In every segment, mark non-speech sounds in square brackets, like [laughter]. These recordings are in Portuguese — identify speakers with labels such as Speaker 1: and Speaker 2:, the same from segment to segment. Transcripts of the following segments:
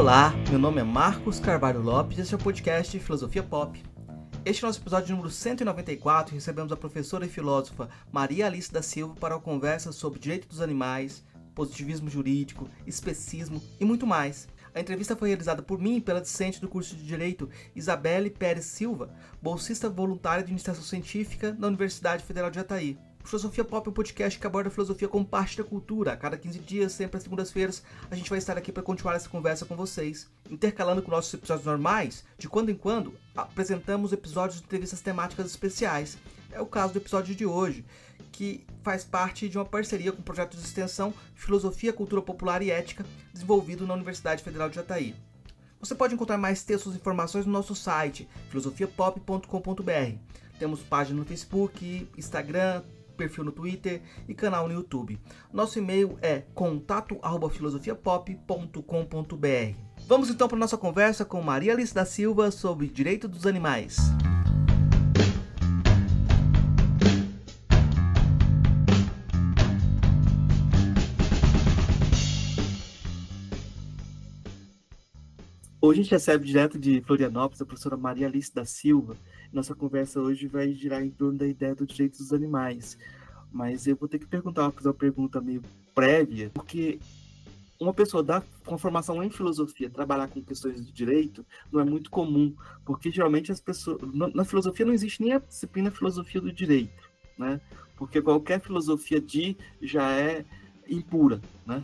Speaker 1: Olá, meu nome é Marcos Carvalho Lopes e esse é o podcast Filosofia Pop. Este é o nosso episódio número 194 e recebemos a professora e filósofa Maria Alice da Silva para uma conversa sobre direito dos animais, positivismo jurídico, especismo e muito mais. A entrevista foi realizada por mim e pela discente do curso de Direito Isabelle Pérez Silva, bolsista voluntária de Administração Científica na Universidade Federal de Jataí. Filosofia Pop é um podcast que aborda a filosofia como parte da cultura. A cada 15 dias, sempre às segundas-feiras, a gente vai estar aqui para continuar essa conversa com vocês. Intercalando com nossos episódios normais, de quando em quando, apresentamos episódios de entrevistas temáticas especiais. É o caso do episódio de hoje, que faz parte de uma parceria com o projeto de extensão Filosofia, Cultura Popular e Ética, desenvolvido na Universidade Federal de Jataí. Você pode encontrar mais textos e informações no nosso site, filosofiapop.com.br. Temos página no Facebook, Instagram, perfil no Twitter e canal no YouTube. Nosso e-mail é contato@filosofiapop.com.br. Vamos então para nossa conversa com Maria Alice da Silva sobre direito dos animais. Hoje a gente recebe direto de Florianópolis a professora Maria Alice da Silva. Nossa conversa hoje vai girar em torno da ideia do direito dos animais. Mas eu vou ter que perguntar, fazer uma pergunta meio prévia, porque uma pessoa da, com formação em filosofia trabalhar com questões de direito não é muito comum, porque geralmente as pessoas. Na, na filosofia não existe nem a disciplina filosofia do direito, né? Porque qualquer filosofia de já é impura, né?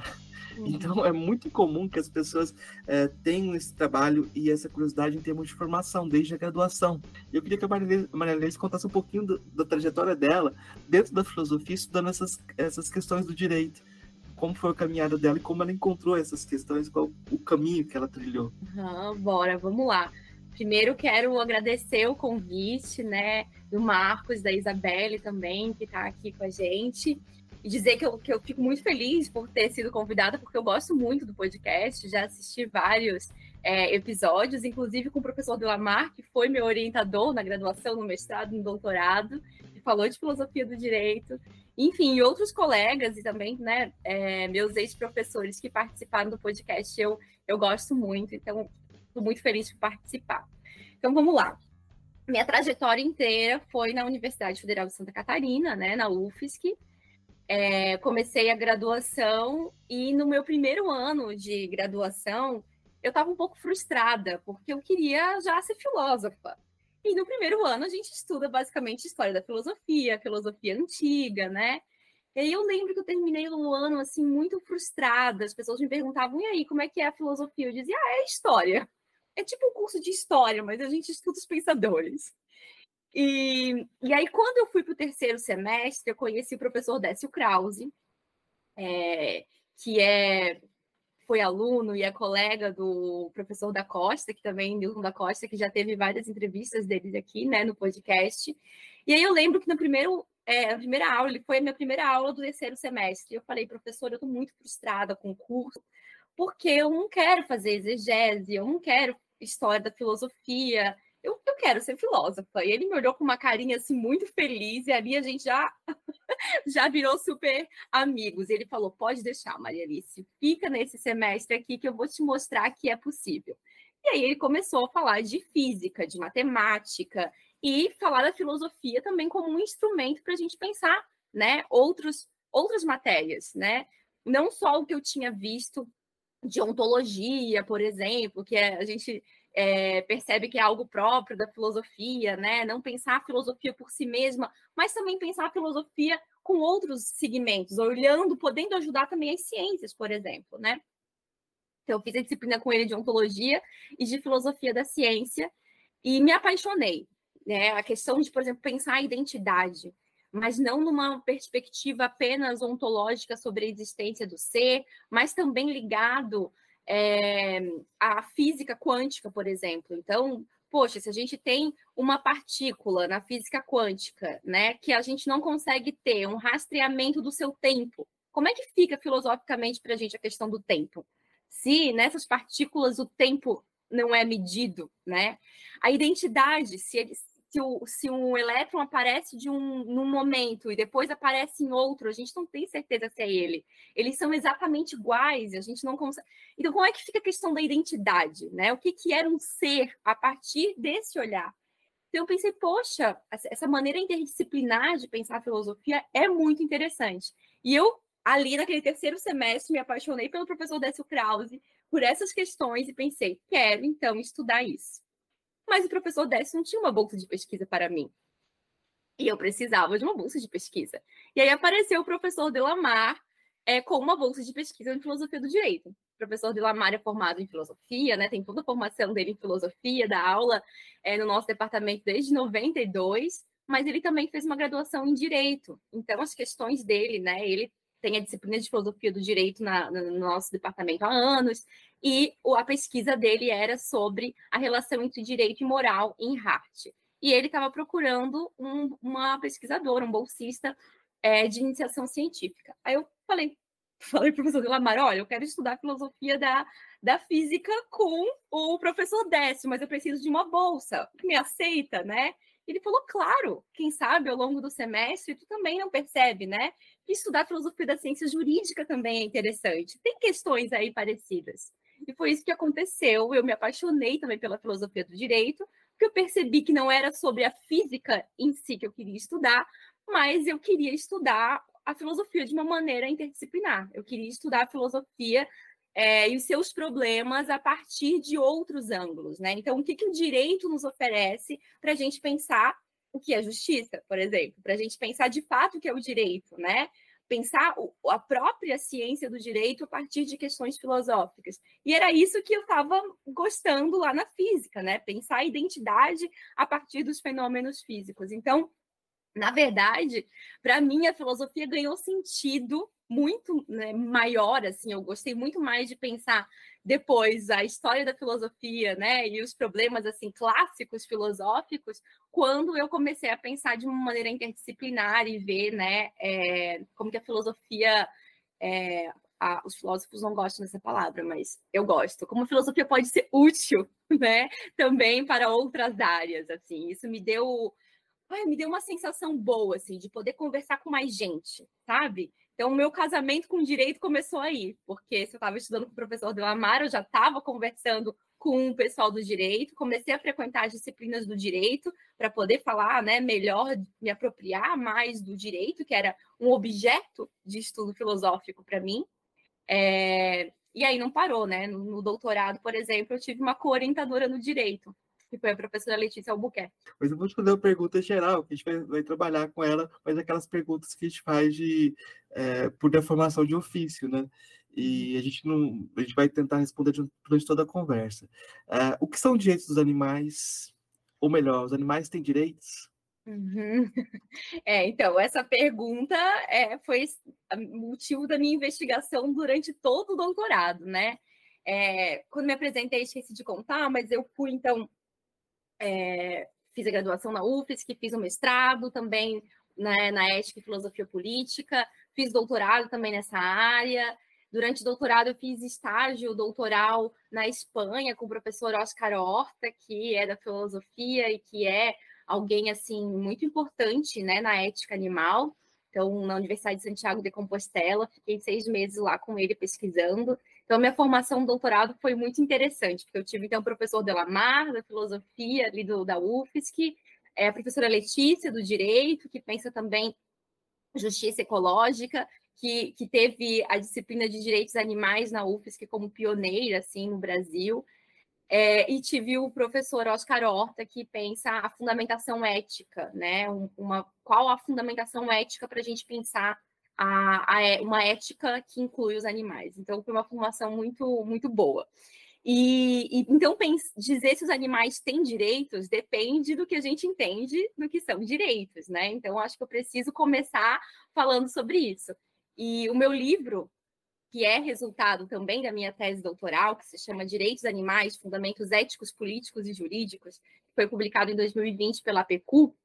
Speaker 1: Uhum. Então é muito comum que as pessoas é, tenham esse trabalho e essa curiosidade em termos de formação, desde a graduação. Eu queria que a Maria Leite contasse um pouquinho do, da trajetória dela dentro da filosofia, estudando essas, essas questões do direito. Como foi a caminhada dela e como ela encontrou essas questões, qual o caminho que ela trilhou.
Speaker 2: Uhum, bora, vamos lá. Primeiro quero agradecer o convite, né, do Marcos, da Isabelle também, que está aqui com a gente e dizer que eu, que eu fico muito feliz por ter sido convidada, porque eu gosto muito do podcast, já assisti vários é, episódios, inclusive com o professor Delamar, que foi meu orientador na graduação, no mestrado, no doutorado, e falou de filosofia do direito. Enfim, e outros colegas e também né, é, meus ex-professores que participaram do podcast, eu, eu gosto muito, então estou muito feliz por participar. Então vamos lá. Minha trajetória inteira foi na Universidade Federal de Santa Catarina, né, na UFSC, é, comecei a graduação e no meu primeiro ano de graduação eu estava um pouco frustrada porque eu queria já ser filósofa. E no primeiro ano a gente estuda basicamente história da filosofia, filosofia antiga, né? E aí eu lembro que eu terminei um ano assim muito frustrada. As pessoas me perguntavam: "E aí, como é que é a filosofia?" Eu dizia: "Ah, é história". É tipo um curso de história, mas a gente estuda os pensadores. E, e aí, quando eu fui para o terceiro semestre, eu conheci o professor Décio Krause, é, que é, foi aluno e é colega do professor da Costa, que também, Nilton da Costa, que já teve várias entrevistas dele aqui, né, no podcast. E aí eu lembro que no primeiro, é, na primeira aula, ele foi a minha primeira aula do terceiro semestre. Eu falei, professor, eu estou muito frustrada com o curso, porque eu não quero fazer exegese, eu não quero história da filosofia, eu, eu quero ser filósofa. E ele me olhou com uma carinha assim muito feliz, e ali a gente já, [laughs] já virou super amigos. E ele falou: pode deixar, Maria Alice, fica nesse semestre aqui que eu vou te mostrar que é possível. E aí ele começou a falar de física, de matemática, e falar da filosofia também como um instrumento para a gente pensar né, outros, outras matérias, né? Não só o que eu tinha visto de ontologia, por exemplo, que é, a gente é, percebe que é algo próprio da filosofia, né? Não pensar a filosofia por si mesma, mas também pensar a filosofia com outros segmentos, olhando, podendo ajudar também as ciências, por exemplo, né? Então, eu fiz a disciplina com ele de ontologia e de filosofia da ciência e me apaixonei, né? A questão de, por exemplo, pensar a identidade, mas não numa perspectiva apenas ontológica sobre a existência do ser, mas também ligado é, a física quântica, por exemplo. Então, poxa, se a gente tem uma partícula na física quântica, né, que a gente não consegue ter um rastreamento do seu tempo, como é que fica filosoficamente para a gente a questão do tempo? Se nessas partículas o tempo não é medido, né? A identidade, se eles se, o, se um elétron aparece de um num momento e depois aparece em outro, a gente não tem certeza se é ele. Eles são exatamente iguais, a gente não consegue. Então, como é que fica a questão da identidade, né? O que, que era um ser a partir desse olhar? Então, eu pensei, poxa, essa maneira interdisciplinar de pensar a filosofia é muito interessante. E eu, ali naquele terceiro semestre, me apaixonei pelo professor Décio Krause, por essas questões, e pensei, quero então estudar isso. Mas o professor Décio não tinha uma bolsa de pesquisa para mim. E eu precisava de uma bolsa de pesquisa. E aí apareceu o professor Delamar é, com uma bolsa de pesquisa em filosofia do direito. O professor Delamar é formado em filosofia, né? Tem toda a formação dele em filosofia, da aula é, no nosso departamento desde 92, mas ele também fez uma graduação em direito. Então, as questões dele, né? Ele tem a disciplina de filosofia do direito na, no nosso departamento há anos, e a pesquisa dele era sobre a relação entre direito e moral em Hart. E ele estava procurando um, uma pesquisadora, um bolsista é, de iniciação científica. Aí eu falei, [laughs] falei para o professor Lamar, olha, eu quero estudar filosofia da, da física com o professor Décio, mas eu preciso de uma bolsa. Me aceita, né? Ele falou, claro, quem sabe ao longo do semestre tu também não percebe, né? Que estudar filosofia da ciência jurídica também é interessante. Tem questões aí parecidas. E foi isso que aconteceu. Eu me apaixonei também pela filosofia do direito, porque eu percebi que não era sobre a física em si que eu queria estudar, mas eu queria estudar a filosofia de uma maneira interdisciplinar. Eu queria estudar a filosofia é, e os seus problemas a partir de outros ângulos, né? Então, o que, que o direito nos oferece para a gente pensar o que é justiça, por exemplo, para a gente pensar de fato o que é o direito, né? Pensar a própria ciência do direito a partir de questões filosóficas. E era isso que eu estava gostando lá na física, né? Pensar a identidade a partir dos fenômenos físicos. Então, na verdade, para mim a filosofia ganhou sentido muito né, maior, assim, eu gostei muito mais de pensar depois a história da filosofia, né, e os problemas, assim, clássicos filosóficos, quando eu comecei a pensar de uma maneira interdisciplinar e ver, né, é, como que a filosofia, é, a, os filósofos não gostam dessa palavra, mas eu gosto, como a filosofia pode ser útil, [laughs] né, também para outras áreas, assim, isso me deu ai, me deu uma sensação boa, assim, de poder conversar com mais gente, sabe? Então, o meu casamento com direito começou aí, porque se eu estava estudando com o professor Delamar, eu já estava conversando com o pessoal do direito, comecei a frequentar as disciplinas do direito para poder falar né, melhor, me apropriar mais do direito, que era um objeto de estudo filosófico para mim. É... E aí não parou, né? No, doutorado, por exemplo, eu tive uma co-orientadora no direito, que foi a professora Letícia Albuquerque.
Speaker 1: Mas eu vou te fazer uma pergunta geral, que a gente vai, vai trabalhar com ela, mas aquelas perguntas que a gente faz de, é, por deformação de ofício, né? E a gente não, a gente vai tentar responder durante toda a conversa. É, o que são direitos dos animais? Ou melhor, os animais têm direitos?
Speaker 2: Uhum. [laughs] É, então, essa pergunta é, foi motivo da minha investigação durante todo o doutorado, né? É, quando me apresentei, esqueci de contar, mas eu fui, então, é, fiz a graduação na UFSC, fiz o mestrado também né, na Ética e Filosofia Política, fiz doutorado também nessa área. Durante o doutorado, eu fiz estágio doutoral na Espanha com o professor Oscar Horta, que é da filosofia e que é alguém assim muito importante né, na ética animal. Então, na Universidade de Santiago de Compostela, fiquei seis meses lá com ele pesquisando. Então, minha formação no doutorado foi muito interessante, porque eu tive, então, o professor Delamar, da filosofia ali do, da UFSC, é, a professora Letícia, do direito, que pensa também justiça ecológica, que, que teve a disciplina de direitos animais na UFSC como pioneira, assim, no Brasil. É, e tive o professor Oscar Horta, que pensa a fundamentação ética, né? Uma, qual a fundamentação ética para a gente pensar a, a, é, uma ética que inclui os animais. Então, foi uma formação muito, muito boa. E, e então, pense, dizer se os animais têm direitos depende do que a gente entende do que são direitos, né? Então, acho que eu preciso começar falando sobre isso. E o meu livro, que é resultado também da minha tese doutoral, que se chama Direitos Animais, Fundamentos Éticos, Políticos e Jurídicos, que foi publicado em 2020 pela PECU,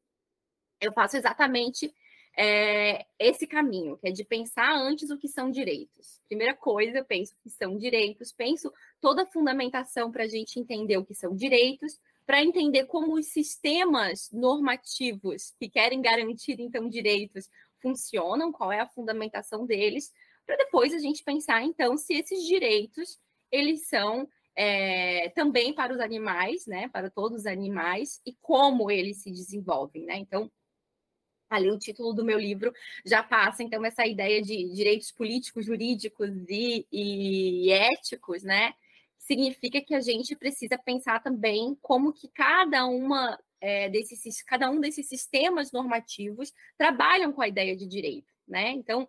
Speaker 2: eu faço exatamente é, esse caminho, que é de pensar antes o que são direitos. Primeira coisa, eu penso que são direitos, penso toda a fundamentação para a gente entender o que são direitos, para entender como os sistemas normativos que querem garantir então direitos funcionam, qual é a fundamentação deles, para depois a gente pensar então se esses direitos eles são é, também para os animais, né, para todos os animais e como eles se desenvolvem, né? Então ali o título do meu livro já passa então essa ideia de direitos políticos, jurídicos e, e éticos, né? Significa que a gente precisa pensar também como que cada uma é, desses, cada um desses sistemas normativos trabalham com a ideia de direito, né? Então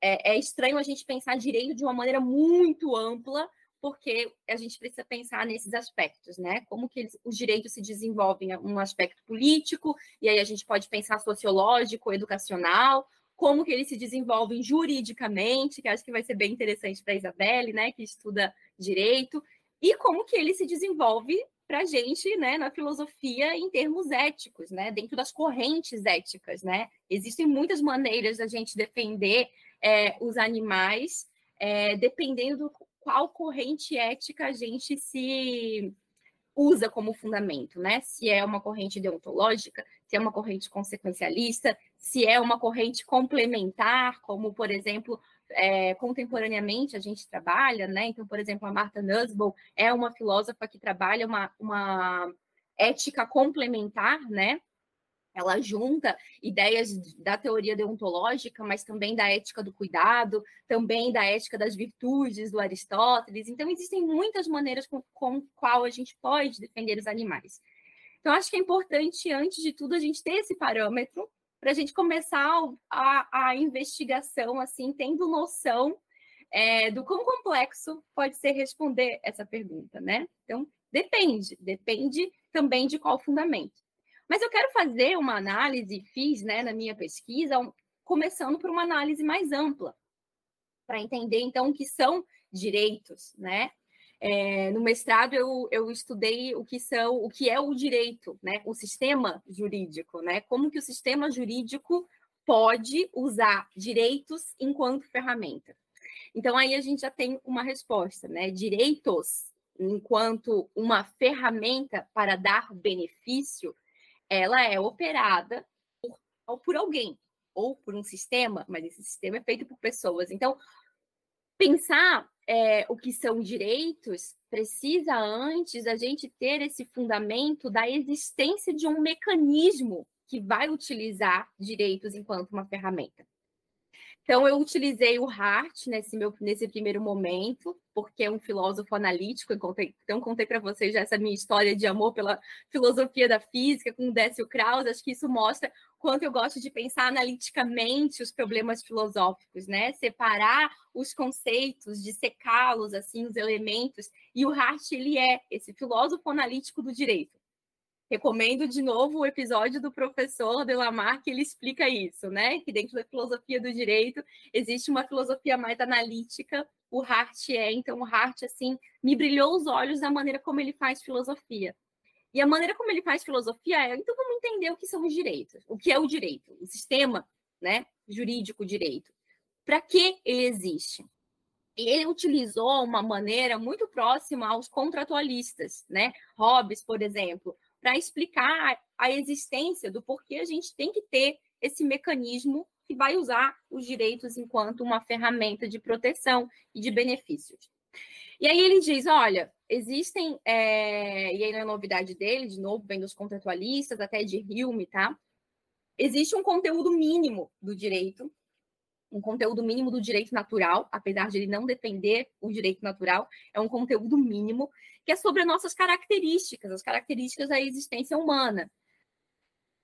Speaker 2: é, é estranho a gente pensar direito de uma maneira muito ampla, porque a gente precisa pensar nesses aspectos, né? Como que eles, os direitos se desenvolvem um aspecto político, e aí a gente pode pensar sociológico, educacional, como que eles se desenvolvem juridicamente, que acho que vai ser bem interessante para a Isabelle, né, que estuda direito, e como que ele se desenvolve para a gente, né, na filosofia em termos éticos, né, dentro das correntes éticas, né. Existem muitas maneiras da gente defender é, os animais, é, dependendo do qual corrente ética a gente se usa como fundamento, né? Se é uma corrente deontológica, se é uma corrente consequencialista, se é uma corrente complementar, como, por exemplo, é, contemporaneamente a gente trabalha, né? Então, por exemplo, a Martha Nussbaum é uma filósofa que trabalha uma, uma ética complementar, né? Ela junta ideias da teoria deontológica, mas também da ética do cuidado, também da ética das virtudes do Aristóteles. Então, existem muitas maneiras com, com qual a gente pode defender os animais. Então, acho que é importante, antes de tudo, a gente ter esse parâmetro para a gente começar a, a, investigação, assim, tendo noção é, do quão complexo pode ser responder essa pergunta, né? Então, depende, depende também de qual fundamento. Mas eu quero fazer uma análise, fiz né, na minha pesquisa, um, começando por uma análise mais ampla, para entender, então, o que são direitos, né? É, no mestrado eu, eu estudei o que são, o que é o direito, né? O sistema jurídico, né? Como que o sistema jurídico pode usar direitos enquanto ferramenta. Então aí a gente já tem uma resposta, né? Direitos enquanto uma ferramenta para dar benefício ela é operada por, por alguém ou por um sistema, mas esse sistema é feito por pessoas. Então, pensar é, o que são direitos precisa antes a gente ter esse fundamento da existência de um mecanismo que vai utilizar direitos enquanto uma ferramenta. Então, eu utilizei o Hart nesse, meu, nesse primeiro momento, porque é um filósofo analítico. Então, contei para vocês já essa minha história de amor pela filosofia da física com Décio Krauss. Acho que isso mostra quanto eu gosto de pensar analiticamente os problemas filosóficos, né? Separar os conceitos, dissecá-los, assim, os elementos. E o Hart, ele é esse filósofo analítico do direito. Recomendo de novo o episódio do professor Delamar, que ele explica isso, né? Que dentro da filosofia do direito existe uma filosofia mais analítica, o Hart é, então o Hart, assim, me brilhou os olhos da maneira como ele faz filosofia. E a maneira como ele faz filosofia é, então vamos entender o que são os direitos, o que é o direito, o sistema, né, jurídico direito. Para que ele existe? Ele utilizou uma maneira muito próxima aos contratualistas, né? Hobbes, por exemplo, para explicar a existência do porquê a gente tem que ter esse mecanismo que vai usar os direitos enquanto uma ferramenta de proteção e de benefícios. E aí ele diz: olha, existem, é... e aí é novidade dele, de novo, vem dos contratualistas, até de Hume, tá? Existe um conteúdo mínimo do direito um conteúdo mínimo do direito natural, apesar de ele não defender o direito natural, é um conteúdo mínimo que é sobre as nossas características, as características da existência humana.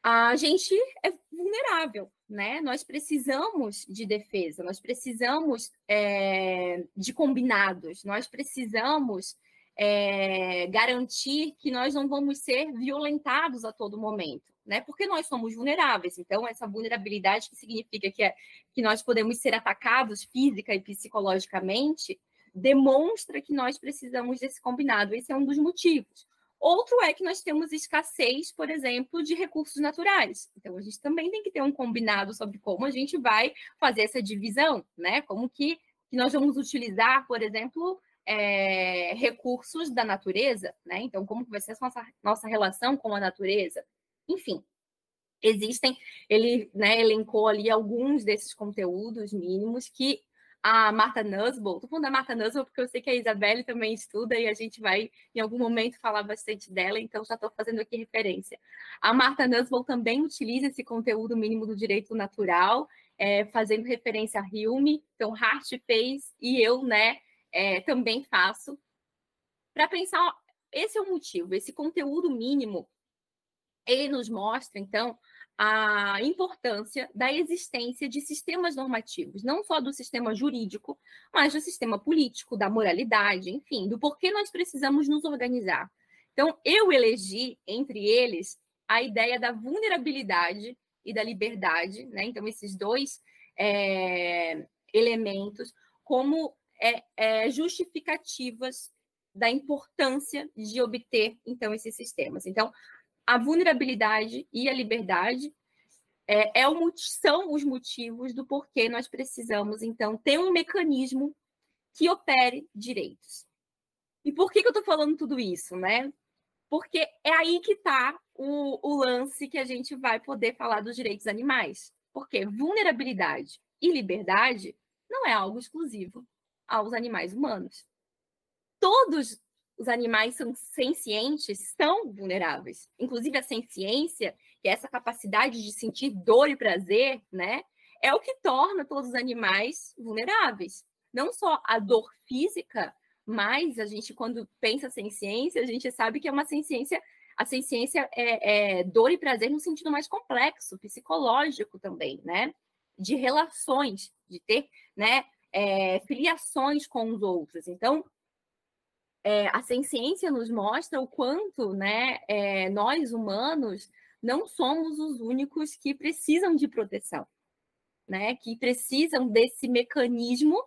Speaker 2: A gente é vulnerável, né? Nós precisamos de defesa, nós precisamos é, de combinados, nós precisamos é, garantir que nós não vamos ser violentados a todo momento, né? Porque nós somos vulneráveis. Então, essa vulnerabilidade que significa que, é, que nós podemos ser atacados física e psicologicamente demonstra que nós precisamos desse combinado. Esse é um dos motivos. Outro é que nós temos escassez, por exemplo, de recursos naturais. Então, a gente também tem que ter um combinado sobre como a gente vai fazer essa divisão, né? Como que, que nós vamos utilizar, por exemplo, é, recursos da natureza, né? Então, como vai ser a nossa, nossa relação com a natureza? Enfim, existem, ele né, elencou ali alguns desses conteúdos mínimos que a Marta Nussbaum, estou falando da Marta Nussbaum porque eu sei que a Isabelle também estuda e a gente vai, em algum momento, falar bastante dela, então já estou fazendo aqui referência. A Marta Nussbaum também utiliza esse conteúdo mínimo do direito natural, é, fazendo referência a Hume, então Hart fez e eu, né, é, também faço, para pensar, esse é o motivo, esse conteúdo mínimo, ele nos mostra, então, a importância da existência de sistemas normativos, não só do sistema jurídico, mas do sistema político, da moralidade, enfim, do porquê nós precisamos nos organizar. Então, eu elegi entre eles a ideia da vulnerabilidade e da liberdade, né? Então, esses dois é, elementos como é, é, justificativas da importância de obter, então, esses sistemas. Então, a vulnerabilidade e a liberdade é, é são os motivos do porquê nós precisamos, então, ter um mecanismo que opere direitos. E por que, que eu estou falando tudo isso, né? Porque é aí que está o, o lance que a gente vai poder falar dos direitos animais. Porque vulnerabilidade e liberdade não é algo exclusivo aos animais humanos. Todos os animais são sencientes são vulneráveis. Inclusive a senciência, que é essa capacidade de sentir dor e prazer, né, é o que torna todos os animais vulneráveis. Não só a dor física, mas a gente quando pensa em ciência, a gente sabe que é uma ciência a ciência é, é dor e prazer no sentido mais complexo, psicológico também, né? De relações, de ter, né? É, filiações com os outros. Então, é, a ciência nos mostra o quanto né, é, nós humanos não somos os únicos que precisam de proteção, né? Que precisam desse mecanismo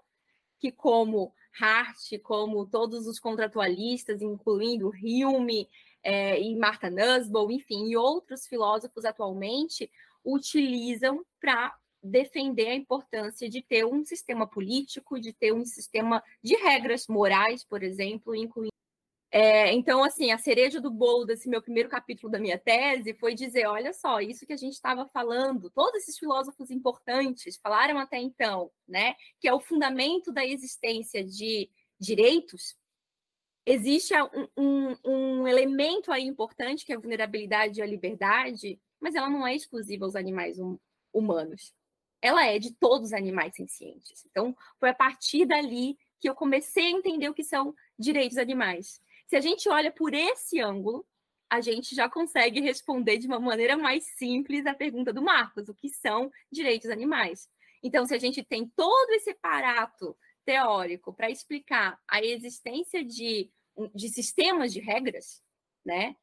Speaker 2: que, como Hart, como todos os contratualistas, incluindo Hume é, e Martha Nussbaum, enfim, e outros filósofos atualmente, utilizam para defender a importância de ter um sistema político, de ter um sistema de regras morais, por exemplo, incluindo. É, então, assim, a cereja do bolo desse meu primeiro capítulo da minha tese foi dizer: olha só, isso que a gente estava falando, todos esses filósofos importantes falaram até então, né, que é o fundamento da existência de direitos. Existe um, um, um elemento aí importante que é a vulnerabilidade e a liberdade, mas ela não é exclusiva aos animais hum, humanos ela é de todos os animais sencientes. Então, foi a partir dali que eu comecei a entender o que são direitos animais. Se a gente olha por esse ângulo, a gente já consegue responder de uma maneira mais simples a pergunta do Marcos: o que são direitos animais? Então, se a gente tem todo esse aparato teórico para explicar a existência de, de sistemas de regras, né?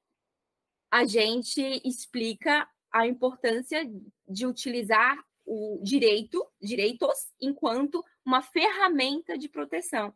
Speaker 2: A gente explica a importância de utilizar o direito, direitos, enquanto uma ferramenta de proteção.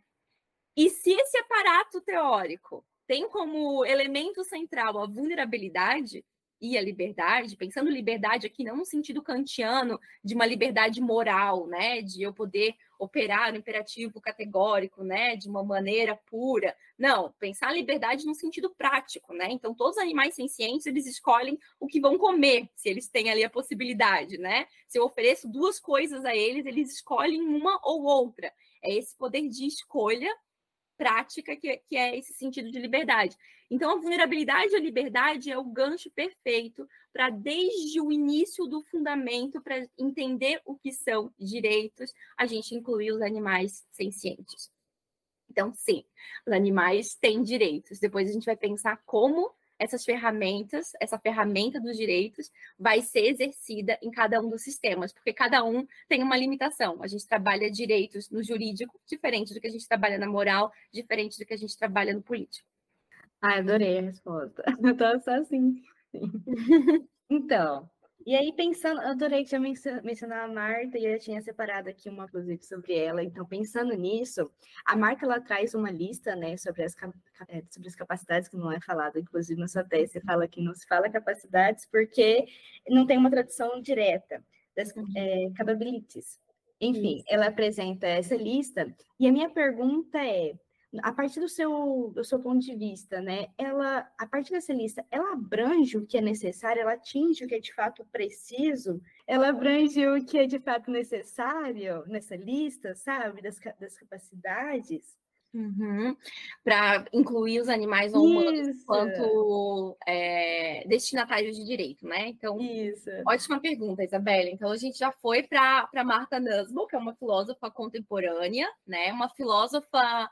Speaker 2: E se esse aparato teórico tem como elemento central a vulnerabilidade, e a liberdade, pensando liberdade aqui não no sentido kantiano de uma liberdade moral, né, de eu poder operar no imperativo categórico, né, de uma maneira pura. Não, pensar a liberdade no sentido prático, né? Então todos os animais sencientes, eles escolhem o que vão comer, se eles têm ali a possibilidade, né? Se eu ofereço duas coisas a eles, eles escolhem uma ou outra. É esse poder de escolha prática que, que é esse sentido de liberdade. Então, a vulnerabilidade à liberdade é o gancho perfeito para, desde o início do fundamento, para entender o que são direitos, a gente incluir os animais sencientes. Então, sim, os animais têm direitos. Depois a gente vai pensar como essas ferramentas, essa ferramenta dos direitos, vai ser exercida em cada um dos sistemas, porque cada um tem uma limitação. A gente trabalha direitos no jurídico, diferente do que a gente trabalha na moral, diferente do que a gente trabalha no político.
Speaker 3: Ah, adorei a resposta. Eu [laughs] tô só assim. [laughs] Então, e aí, pensando, eu adorei que já mencionou a Marta e eu tinha separado aqui uma inclusive sobre ela. Então, pensando nisso, a Marta ela traz uma lista, né, sobre as, é, sobre as capacidades que não é falado, inclusive na sua tese você fala que não se fala capacidades porque não tem uma tradução direta das uhum. é, capabilities. Enfim, Isso. ela apresenta essa lista e a minha pergunta é: a partir do seu, do seu ponto de vista, né, ela, a partir dessa lista, ela abrange o que é necessário, ela atinge o que é de fato preciso, ela abrange o que é de fato necessário nessa lista, sabe, das, das capacidades.
Speaker 2: Uhum. Para incluir os animais não humanos enquanto é, destinatários de direito, né? Então,
Speaker 3: Isso.
Speaker 2: ótima pergunta, Isabela. Então, a gente já foi para Marta Nussbaum, que é uma filósofa contemporânea, né? Uma filósofa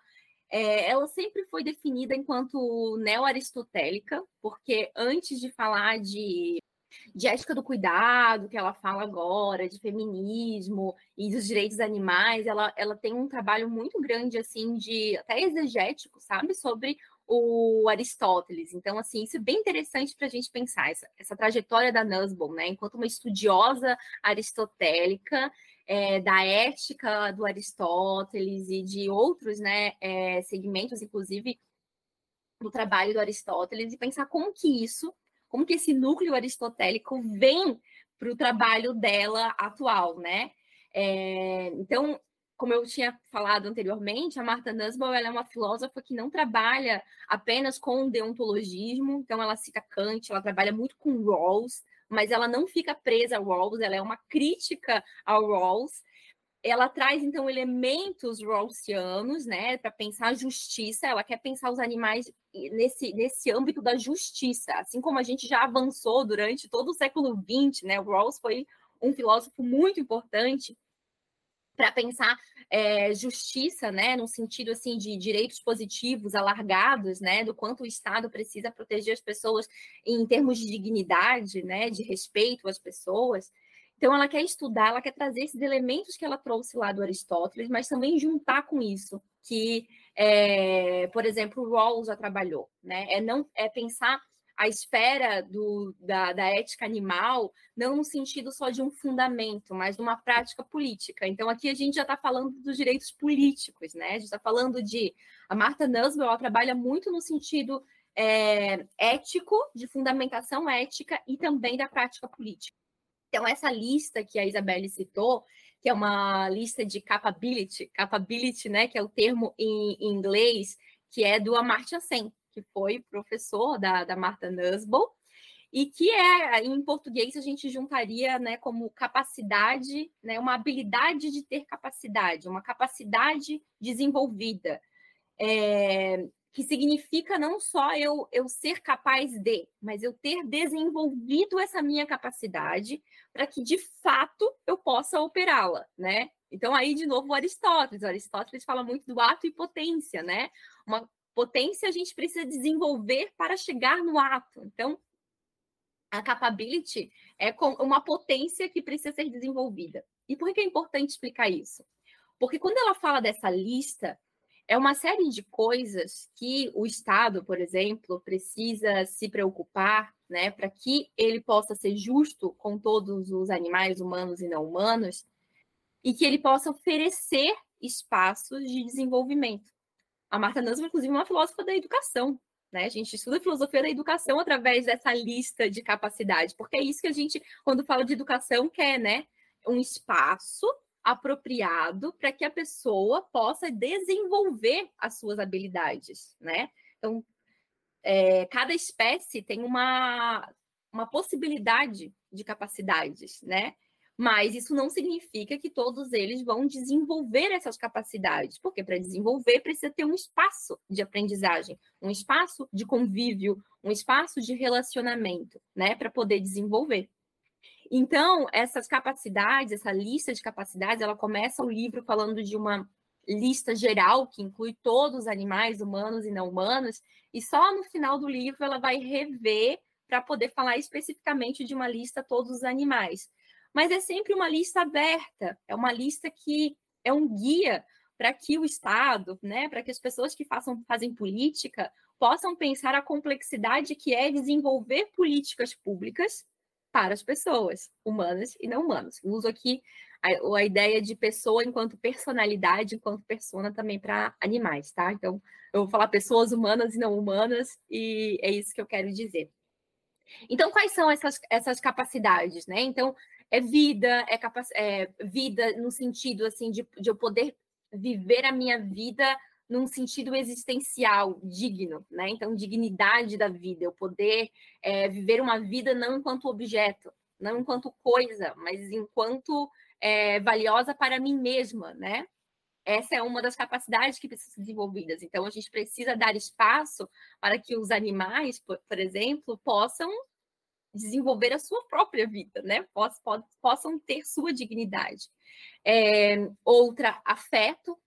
Speaker 2: é, ela sempre foi definida enquanto neo-aristotélica, porque antes de falar de, de ética do cuidado, que ela fala agora, de feminismo e dos direitos animais, ela, ela tem um trabalho muito grande, assim, de até exegético, sabe, sobre o Aristóteles. Então, assim, isso é bem interessante para a gente pensar, essa, essa trajetória da Nussbaum, né, enquanto uma estudiosa aristotélica, é, da ética do Aristóteles e de outros né, é, segmentos, inclusive, do trabalho do Aristóteles, e pensar como que isso, como que esse núcleo aristotélico vem para o trabalho dela atual, né? É, então, como eu tinha falado anteriormente, a Martha Nussbaum é uma filósofa que não trabalha apenas com deontologismo, então ela cita Kant, ela trabalha muito com Rawls, mas ela não fica presa ao Rawls, ela é uma crítica ao Rawls. Ela traz, então, elementos rawlsianos, né, para pensar a justiça. Ela quer pensar os animais nesse, nesse âmbito da justiça, assim como a gente já avançou durante todo o século XX, né? O Rawls foi um filósofo muito importante para pensar é, justiça, né, no sentido assim de direitos positivos alargados, né, do quanto o Estado precisa proteger as pessoas em termos de dignidade, né, de respeito às pessoas. Então ela quer estudar, ela quer trazer esses elementos que ela trouxe lá do Aristóteles, mas também juntar com isso que, é, por exemplo, o Rawls já trabalhou, né, é não é pensar a esfera do, da, da, ética animal, não no sentido só de um fundamento, mas de uma prática política. Então, aqui a gente já está falando dos direitos políticos, né? A gente está falando de. A Marta Nussbaum ela trabalha muito no sentido é, ético, de fundamentação ética e também da prática política. Então, essa lista que a Isabelle citou, que é uma lista de capability, capability, né, que é o termo em, em inglês, que é do Amartya Sen, que foi professor da, da Marta Nussbaum, e que é, em português, a gente juntaria né, como capacidade, né, uma habilidade de ter capacidade, uma capacidade desenvolvida, é, que significa não só eu, eu ser capaz de, mas eu ter desenvolvido essa minha capacidade para que, de fato, eu possa operá-la, né? Então, aí, de novo, Aristóteles. O Aristóteles fala muito do ato e potência, né? Uma potência a gente precisa desenvolver para chegar no ato. Então, a capability é uma potência que precisa ser desenvolvida. E por que é importante explicar isso? Porque quando ela fala dessa lista, é uma série de coisas que o Estado, por exemplo, precisa se preocupar, né, para que ele possa ser justo com todos os animais humanos e não humanos, e que ele possa oferecer espaços de desenvolvimento. A Marta Nussbaum, inclusive, é uma filósofa da educação. Né? A gente estuda a filosofia da educação através dessa lista de capacidades, porque é isso que a gente, quando fala de educação, quer, né? Um espaço apropriado para que a pessoa possa desenvolver as suas habilidades, né? Então, é, cada espécie tem uma, uma possibilidade de capacidades, né? Mas isso não significa que todos eles vão desenvolver essas capacidades, porque para desenvolver precisa ter um espaço de aprendizagem, um espaço de convívio, um espaço de relacionamento, né, para poder desenvolver. Então, essas capacidades, essa lista de capacidades, ela começa o livro falando de uma lista geral que inclui todos os animais, humanos e não humanos, e só no final do livro ela vai rever para poder falar especificamente de uma lista todos os animais mas é sempre uma lista aberta, é uma lista que é um guia para que o Estado, né, para que as pessoas que façam, fazem política possam pensar a complexidade que é desenvolver políticas públicas para as pessoas, humanas e não humanas. uso aqui a, a ideia de pessoa enquanto personalidade, enquanto persona também para animais, tá? Então, eu vou falar pessoas humanas e não humanas, e é isso que eu quero dizer. Então, quais são essas, essas capacidades, né? Então, é vida, é, capac... é vida no sentido assim de, de eu poder viver a minha vida num sentido existencial, digno, né? Então, dignidade da vida, eu poder é, viver uma vida não enquanto objeto, não enquanto coisa, mas enquanto é, valiosa para mim mesma, né? Essa é uma das capacidades que precisam ser desenvolvidas. Então, a gente precisa dar espaço para que os animais, por, por exemplo, possam desenvolver a sua própria vida, né? Poss, possam ter sua dignidade. É, outra, afeto.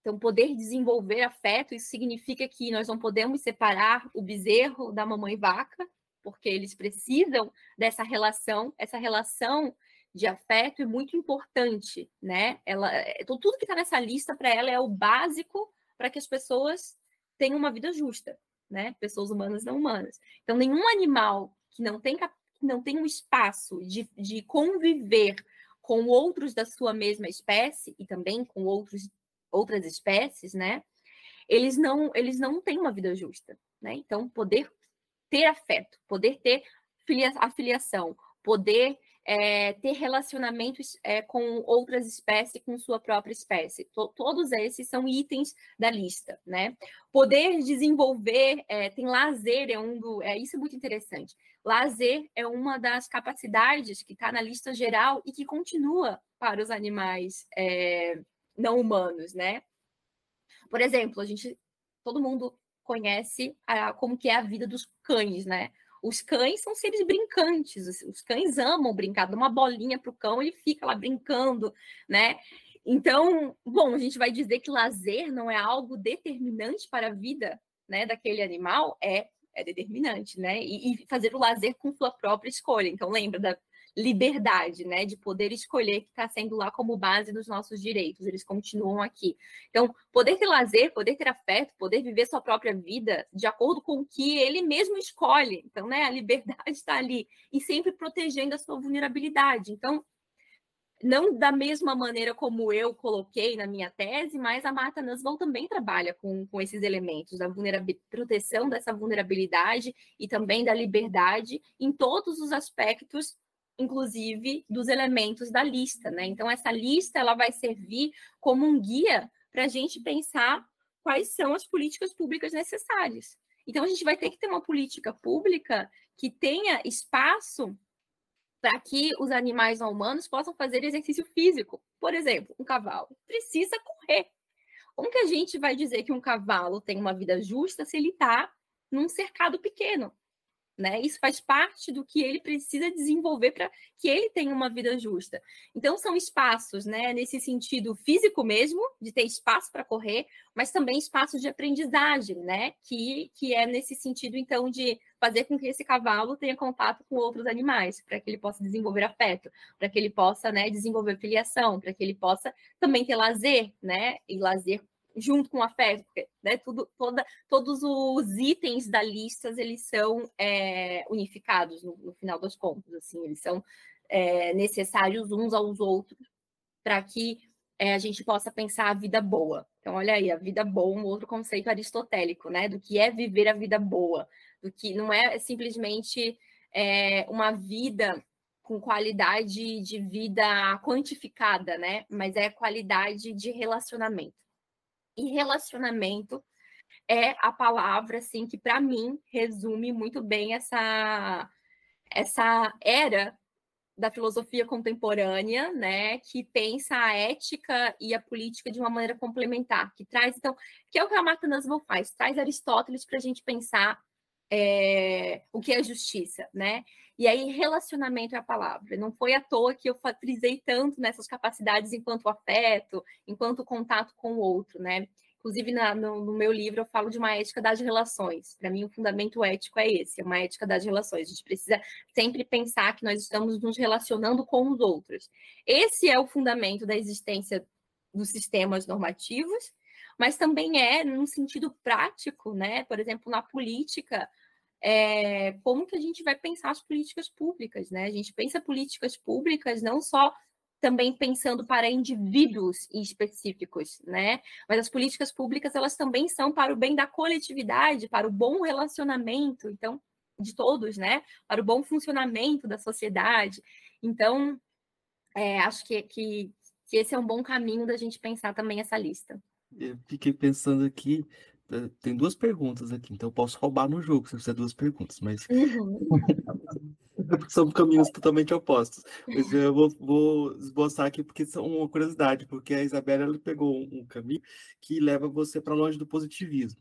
Speaker 2: Então, poder desenvolver afeto, isso significa que nós não podemos separar o bezerro da mamãe vaca, porque eles precisam dessa relação, essa relação de afeto é muito importante, né? Ela, então, tudo que está nessa lista para ela é o básico para que as pessoas tenham uma vida justa, né? Pessoas humanas não humanas. Então, nenhum animal que não tem, que não tem um espaço de, de conviver com outros da sua mesma espécie e também com outros, outras espécies, né? Eles não, eles não têm uma vida justa, né? Então, poder ter afeto, poder ter filia, afiliação, poder é, ter relacionamentos é, com outras espécies, com sua própria espécie. todos esses são itens da lista, né? Poder desenvolver, é, tem lazer, é um do. É, isso é muito interessante. Lazer é uma das capacidades que está na lista geral e que continua para os animais é, não humanos, né? Por exemplo, a gente, todo mundo conhece a, como que é a vida dos cães, né? Os cães são seres brincantes, os cães amam brincar, dá uma bolinha para o cão e fica lá brincando, né? Então, bom, a gente vai dizer que lazer não é algo determinante para a vida né, daquele animal, é, é determinante, né? E, e fazer o lazer com sua própria escolha. Então, lembra da, liberdade, né, de poder escolher que está sendo lá como base dos nossos direitos, eles continuam aqui. Então, poder ter lazer, poder ter afeto, poder viver sua própria vida de acordo com o que ele mesmo escolhe. Então, né, a liberdade está ali e sempre protegendo a sua vulnerabilidade. Então, não da mesma maneira como eu coloquei na minha tese, mas a Marta Nussbaum também trabalha com, com esses elementos da proteção dessa vulnerabilidade e também da liberdade em todos os aspectos inclusive, dos elementos da lista, né? Então, essa lista ela vai servir como um guia para a gente pensar quais são as políticas públicas necessárias. Então, a gente vai ter que ter uma política pública que tenha espaço para que os animais não humanos possam fazer exercício físico. Por exemplo, um cavalo precisa correr. Como que a gente vai dizer que um cavalo tem uma vida justa se ele está num cercado pequeno? Né? Isso faz parte do que ele precisa desenvolver para que ele tenha uma vida justa. Então, são espaços, né, nesse sentido físico mesmo, de ter espaço para correr, mas também espaços de aprendizagem, né, que, que é nesse sentido, então, de fazer com que esse cavalo tenha contato com outros animais, para que ele possa desenvolver afeto, para que ele possa né, desenvolver filiação, para que ele possa também ter lazer, né, e lazer junto com afeto, porque né, tudo, toda, todos os itens da lista eles são é, unificados no, no, final das contas, assim, eles são é, necessários uns aos outros para que é, a gente possa pensar a vida boa. Então, olha aí, a vida boa, um outro conceito aristotélico, né? Do que é viver a vida boa, do que não é simplesmente é, uma vida com qualidade de vida quantificada, né? Mas é qualidade de relacionamento. E relacionamento é a palavra assim que para mim resume muito bem essa essa era da filosofia contemporânea, né, que pensa a ética e a política de uma maneira complementar, que traz então, que é o que a Marta Nussbaum faz, traz Aristóteles para a gente pensar é, o que é justiça, né? E aí, relacionamento é a palavra. Não foi à toa que eu frisei tanto nessas capacidades enquanto afeto, enquanto contato com o outro, né? Inclusive, na, no, no, meu livro, eu falo de uma ética das relações. Para mim, o fundamento ético é esse, é uma ética das relações. A gente precisa sempre pensar que nós estamos nos relacionando com os outros. Esse é o fundamento da existência dos sistemas normativos, mas também é num sentido prático, né? Por exemplo, na política, é, como que a gente vai pensar as políticas públicas, né? A gente pensa políticas públicas não só também pensando para indivíduos específicos, né? Mas as políticas públicas elas também são para o bem da coletividade, para o bom relacionamento, então de todos, né? Para o bom funcionamento da sociedade. Então, é, acho que, que, que esse é um bom caminho da gente pensar também essa lista.
Speaker 1: Eu fiquei pensando aqui, tem duas perguntas aqui, então eu posso roubar no jogo se fizer duas perguntas, mas uhum. [laughs] são caminhos totalmente opostos. Mas eu vou, vou, esboçar aqui porque são uma curiosidade, porque a Isabela ela pegou um, caminho que leva você para longe do positivismo.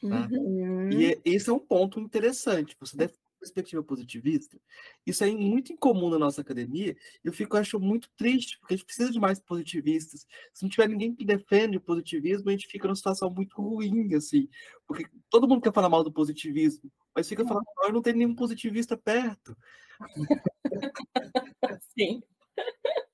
Speaker 1: Tá? Uhum. E esse é um ponto interessante. Você deve perspectiva positivista, isso é muito incomum na nossa academia, eu fico, acho muito triste, porque a gente precisa de mais positivistas. Se não tiver ninguém que defende o positivismo, a gente fica numa situação muito ruim, assim, porque todo mundo quer falar mal do positivismo, mas fica falando, eu não tem nenhum positivista perto. [laughs]
Speaker 2: Sim. [laughs]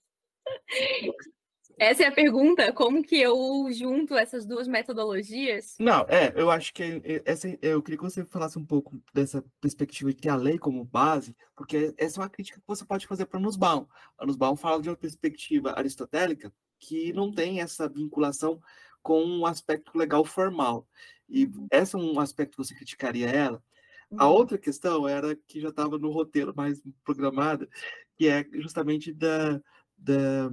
Speaker 2: [laughs] Essa é a pergunta, como que eu junto essas duas metodologias?
Speaker 1: Não, é, eu acho que é, essa, eu queria que você falasse um pouco dessa perspectiva de ter a lei como base, porque essa é uma crítica que você pode fazer para Nussbaum. A Nussbaum fala de uma perspectiva aristotélica que não tem essa vinculação com um aspecto legal formal. E uhum. esse é um aspecto que você criticaria ela. A uhum. outra questão era que já estava no roteiro mais programada, que é justamente da, da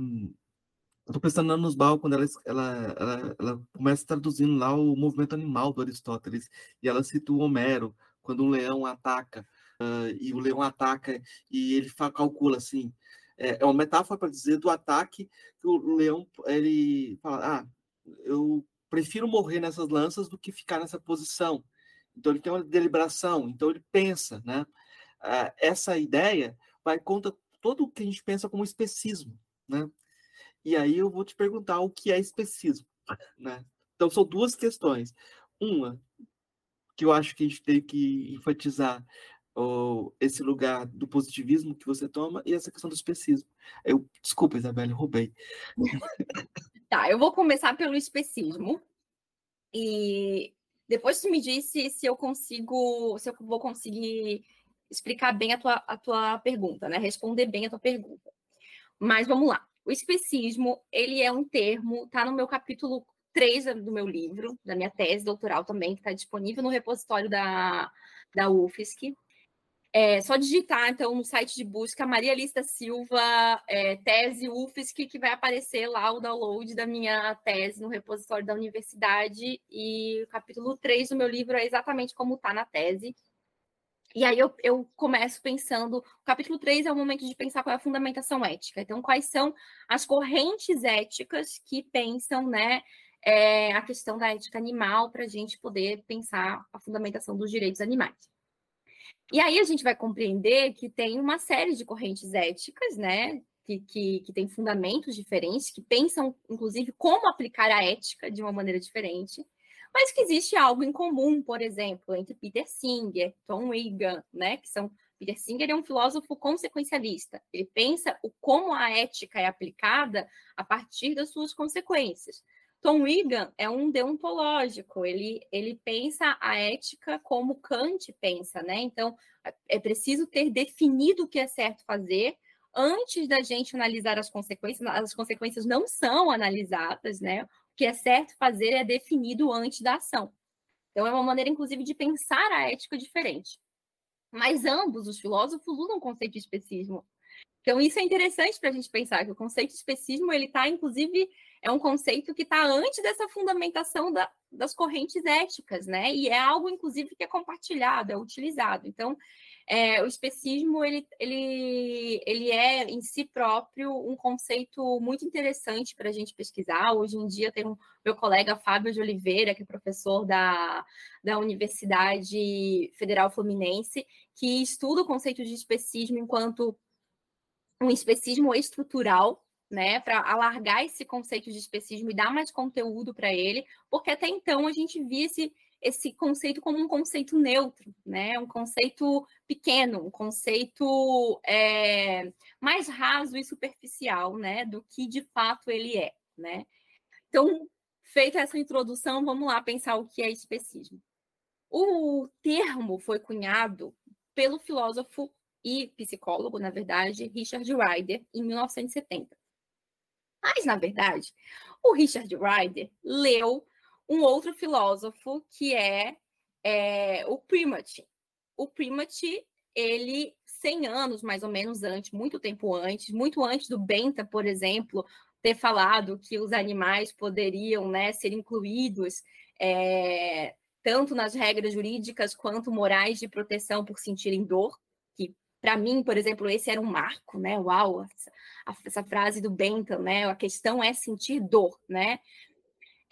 Speaker 1: eu tô pensando na Nussbaum, quando ela, ela, ela, ela, começa traduzindo lá o movimento animal do Aristóteles, e ela cita o Homero, quando um leão ataca, uh, e o leão ataca, e ele calcula assim, é, é uma metáfora para dizer do ataque, que o leão, ele fala, ah, eu prefiro morrer nessas lanças do que ficar nessa posição. Então ele tem uma deliberação, então ele pensa, né? Uh, essa ideia vai contra todo o que a gente pensa como especismo, né? E aí eu vou te perguntar o que é especismo, né? Então são duas questões. Uma, que eu acho que a gente tem que enfatizar oh, esse lugar do positivismo que você toma e essa questão do especismo. Eu, desculpa, Isabela, roubei. [laughs]
Speaker 2: Tá, eu vou começar pelo especismo. E depois tu me disse se eu consigo, se eu vou conseguir explicar bem a tua, a tua pergunta, né? Responder bem a tua pergunta. Mas vamos lá. O especismo, ele é um termo, está no meu capítulo 3 do meu livro, da minha tese doutoral também, que está disponível no repositório da, da UFSC. É só digitar, então, no site de busca Maria Lista Silva, é, tese UFSC, que vai aparecer lá o download da minha tese no repositório da universidade. E o capítulo 3 do meu livro é exatamente como está na tese. E aí eu, eu começo pensando, o capítulo 3 é o momento de pensar qual é a fundamentação ética. Então, quais são as correntes éticas que pensam, né, é, a questão da ética animal para a gente poder pensar a fundamentação dos direitos animais. E aí a gente vai compreender que tem uma série de correntes éticas, né, que, que, que tem fundamentos diferentes, que pensam, inclusive, como aplicar a ética de uma maneira diferente mas que existe algo em comum, por exemplo, entre Peter Singer, Tom Wigan, né, que são Peter Singer é um filósofo consequencialista. Ele pensa o como a ética é aplicada a partir das suas consequências. Tom Wigan é um deontológico, ele, ele pensa a ética como Kant pensa, né? Então, é preciso ter definido o que é certo fazer antes da gente analisar as consequências. As consequências não são analisadas, né? Que é certo fazer é definido antes da ação. Então, é uma maneira, inclusive, de pensar a ética diferente. Mas ambos, os filósofos, usam o conceito de especismo. Então, isso é interessante para a gente pensar, que o conceito de especismo, ele está, inclusive, é um conceito que está antes dessa fundamentação da, das correntes éticas, né? E é algo, inclusive, que é compartilhado, é utilizado. Então, é, o especismo ele, ele, ele é em si próprio um conceito muito interessante para a gente pesquisar. Hoje em dia tem um meu colega Fábio de Oliveira, que é professor da, da Universidade Federal Fluminense, que estuda o conceito de especismo enquanto um especismo estrutural, né, para alargar esse conceito de especismo e dar mais conteúdo para ele, porque até então a gente via esse esse conceito como um conceito neutro, né? Um conceito pequeno, um conceito é, mais raso e superficial, né? Do que de fato ele é, né? Então, feita essa introdução, vamos lá pensar o que é especismo. O termo foi cunhado pelo filósofo e psicólogo, na verdade, Richard Ryder, em 1970. Mas, na verdade, o Richard Ryder leu um outro filósofo que é, é o Primate. O Primate, ele, 100 anos mais ou menos antes, muito tempo antes, muito antes do Benta, por exemplo, ter falado que os animais poderiam né, ser incluídos é, tanto nas regras jurídicas quanto morais de proteção por sentirem dor, que para mim, por exemplo, esse era um marco, né? Uau, essa, essa frase do Bentham, né? A questão é sentir dor, né?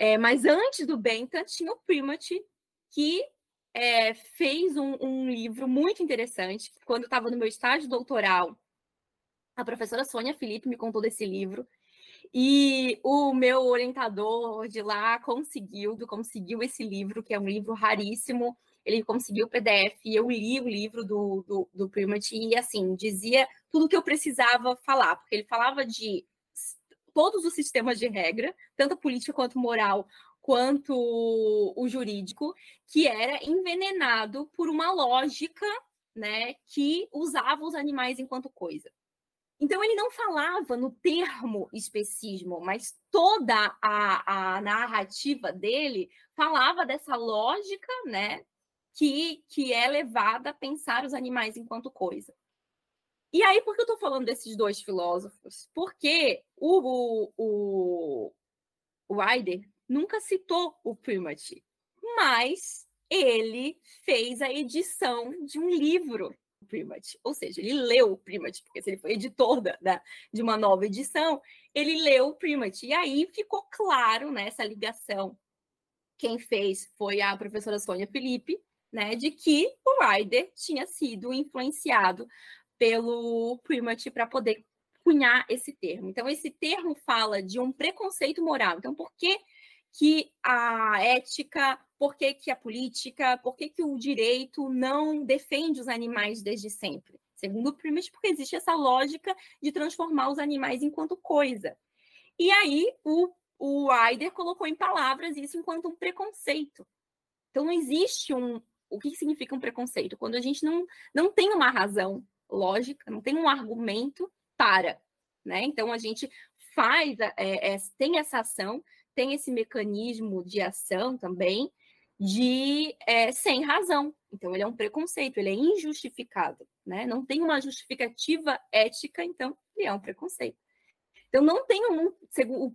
Speaker 2: É, mas antes do Bentham tinha o Primate, que é, fez um, um, livro muito interessante. Quando eu estava no meu estágio doutoral, a professora Sônia Felipe me contou desse livro. E o meu orientador de lá conseguiu, conseguiu esse livro, que é um livro raríssimo. Ele conseguiu o PDF e eu li o livro do, do, do Primate e, assim, dizia tudo o que eu precisava falar, porque ele falava de todos os sistemas de regra, tanto política quanto moral, quanto o jurídico, que era envenenado por uma lógica né, que usava os animais enquanto coisa. Então, ele não falava no termo especismo, mas toda a, a narrativa dele falava dessa lógica né, que, que é levada a pensar os animais enquanto coisa. E aí, por que eu estou falando desses dois filósofos? Porque o, o, o Weider nunca citou o Primate, mas ele fez a edição de um livro Primate, ou seja, ele leu o Primate, porque se ele foi editor da, da, de uma nova edição, ele leu o Primate. E aí ficou claro né, essa ligação. Quem fez foi a professora Sônia Felipe, né, de que o Ryder tinha sido influenciado pelo Primate para poder cunhar esse termo. Então, esse termo fala de um preconceito moral. Então, por que, que a ética por que, que a política, por que, que o direito não defende os animais desde sempre? Segundo o Primus, porque existe essa lógica de transformar os animais enquanto coisa. E aí o, o Aider colocou em palavras isso enquanto um preconceito. Então não existe um. O que significa um preconceito? Quando a gente não, não tem uma razão lógica, não tem um argumento para. Né? Então a gente faz, é, é, tem essa ação, tem esse mecanismo de ação também, de é, sem razão. Então, ele é um preconceito, ele é injustificado, né? Não tem uma justificativa ética, então ele é um preconceito. Então, não tem um.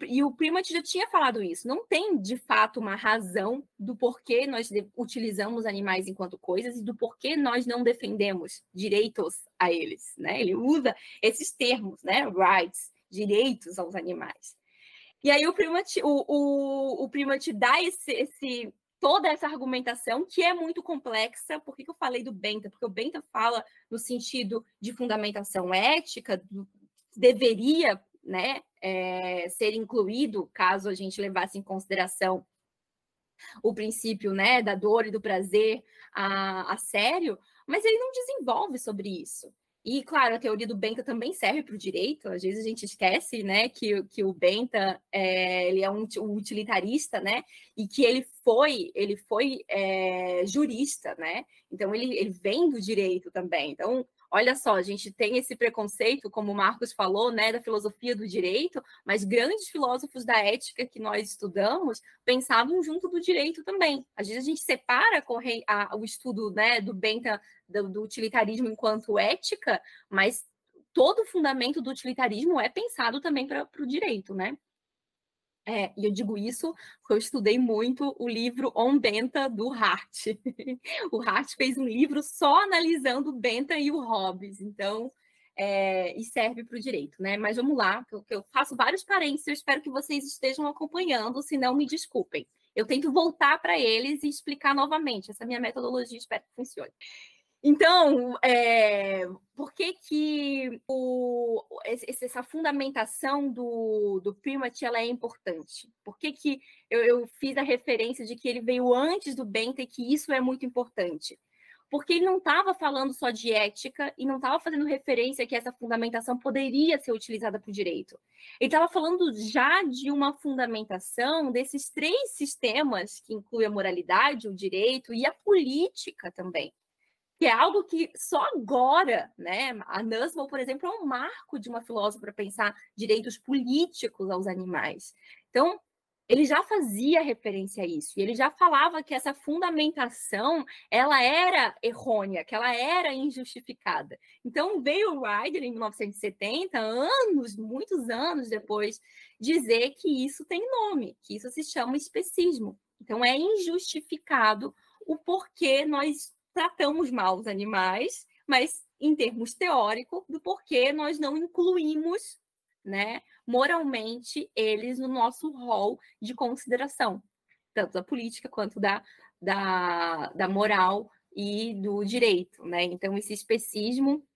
Speaker 2: E o Primat já tinha falado isso, não tem de fato uma razão do porquê nós utilizamos animais enquanto coisas e do porquê nós não defendemos direitos a eles, né? Ele usa esses termos, né? Rights, direitos aos animais. E aí o Primat, o, o, o Primat dá esse, esse toda essa argumentação, que é muito complexa. Por que, que eu falei do Benta? Porque o Benta fala no sentido de fundamentação ética, do, deveria né, é, ser incluído, caso a gente levasse em consideração o princípio né, da dor e do prazer a, a sério, mas ele não desenvolve sobre isso. E, claro, a teoria do Benta também serve para o direito. Às vezes a gente esquece né, que, que o Benta é, ele é um, um, utilitarista, né? E que ele foi, ele foi é, jurista, né? Então ele, ele vem do direito também. Então, olha só, a gente tem esse preconceito, como o Marcos falou, né, da filosofia do direito, mas grandes filósofos da ética que nós estudamos pensavam junto do direito também. Às vezes a gente separa a, o estudo né, do Benta do, do utilitarismo enquanto ética, mas todo o fundamento do utilitarismo é pensado também para o direito, né? É, e eu digo isso porque eu estudei muito o livro On Benta, do Hart. [laughs] o Hart fez um livro só analisando Benta e o Hobbes, então, é, e serve para o direito, né? Mas vamos lá, que eu, eu faço vários parênteses, eu espero que vocês estejam acompanhando, se não, me desculpem. Eu tento voltar para eles e explicar novamente. Essa minha metodologia, espero que funcione. Então, é, por que, que o, essa fundamentação do, do Primat ela é importante? Por que, que eu, eu fiz a referência de que ele veio antes do Benta e que isso é muito importante? Porque ele não estava falando só de ética e não estava fazendo referência que essa fundamentação poderia ser utilizada para o direito. Ele estava falando já de uma fundamentação desses três sistemas, que inclui a moralidade, o direito e a política também que é algo que só agora, né? A Nussbaum, por exemplo, é um marco de uma filósofa para pensar direitos políticos aos animais. Então, ele já fazia referência a isso, e ele já falava que essa fundamentação ela era errônea, que ela era injustificada. Então veio o Ryder em 1970, anos, muitos anos depois, dizer que isso tem nome, que isso se chama especismo. Então é injustificado o porquê nós tratamos mal os animais, mas em termos teóricos, do porquê nós não incluímos né, moralmente eles no nosso rol de consideração, tanto da política quanto da, da, da moral e do direito. Né? Então, esse especismo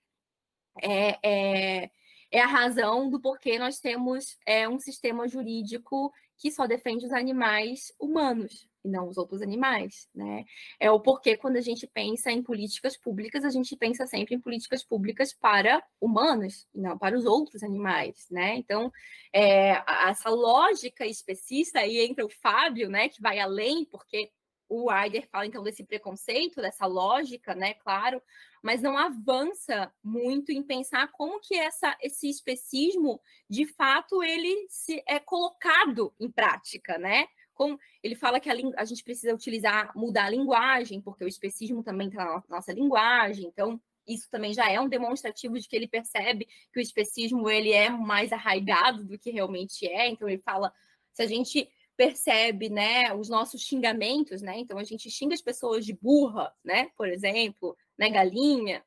Speaker 2: é, é, é a razão do porquê nós temos é, um sistema jurídico que só defende os animais humanos, e não os outros animais, né? É o porquê quando a gente pensa em políticas públicas, a gente pensa sempre em políticas públicas para humanos, e não para os outros animais, né? Então, é, essa lógica especista aí entra o Fábio, né, que vai além, porque o Aider fala então desse preconceito, dessa lógica, né, claro, mas não avança muito em pensar como que essa, esse especismo, de fato, ele se é colocado em prática, né? Com. Ele fala que a, a gente precisa utilizar, mudar a linguagem, porque o especismo também está na nossa linguagem, então isso também já é um demonstrativo de que ele percebe que o especismo ele é mais arraigado do que realmente é. Então ele fala, se a gente percebe, né, os nossos xingamentos, né? Então a gente xinga as pessoas de burra, né, por exemplo, né, galinha,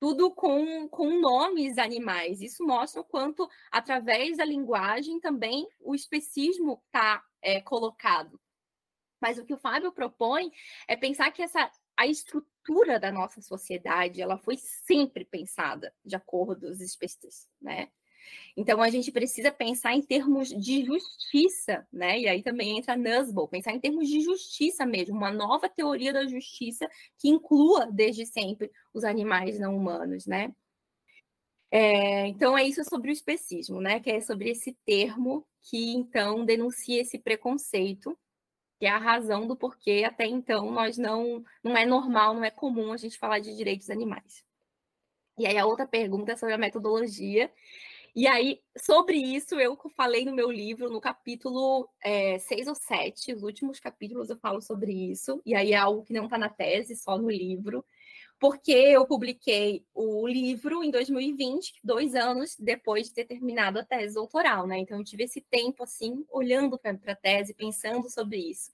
Speaker 2: tudo com, com nomes animais. Isso mostra o quanto, através da linguagem, também o especismo está é, colocado. Mas o que o Fábio propõe é pensar que essa a estrutura da nossa sociedade ela foi sempre pensada de acordo com os especistas, né? Então a gente precisa pensar em termos de justiça, né? E aí também entra Nussbaum, pensar em termos de justiça mesmo, uma nova teoria da justiça que inclua desde sempre os animais não humanos, né? É, então é isso sobre o especismo, né? Que é sobre esse termo que então denuncia esse preconceito, que é a razão do porquê até então nós não não é normal, não é comum a gente falar de direitos animais. E aí a outra pergunta é sobre a metodologia. E aí, sobre isso, eu falei no meu livro, no capítulo 6 é, ou 7, os últimos capítulos eu falo sobre isso, e aí é algo que não está na tese, só no livro, porque eu publiquei o livro em 2020, dois anos depois de ter terminado a tese doutoral, né? Então eu tive esse tempo assim, olhando para a tese, pensando sobre isso.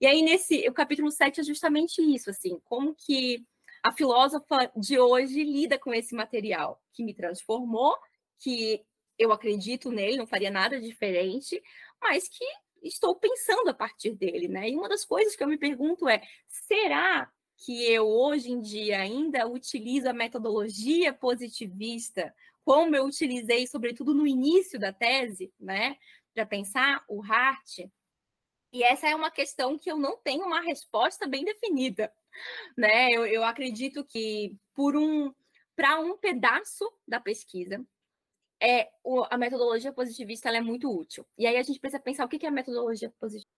Speaker 2: E aí, nesse, o capítulo 7 é justamente isso, assim, como que a filósofa de hoje lida com esse material que me transformou que eu acredito nele, não faria nada diferente, mas que estou pensando a partir dele, né? E uma das coisas que eu me pergunto é: será que eu hoje em dia ainda utilizo a metodologia positivista como eu utilizei, sobretudo no início da tese, né? Para pensar o Hart? E essa é uma questão que eu não tenho uma resposta bem definida, né? Eu, eu acredito que por um para um pedaço da pesquisa, é, o, a metodologia positivista é muito útil. E aí a gente precisa pensar o que é a metodologia positivista.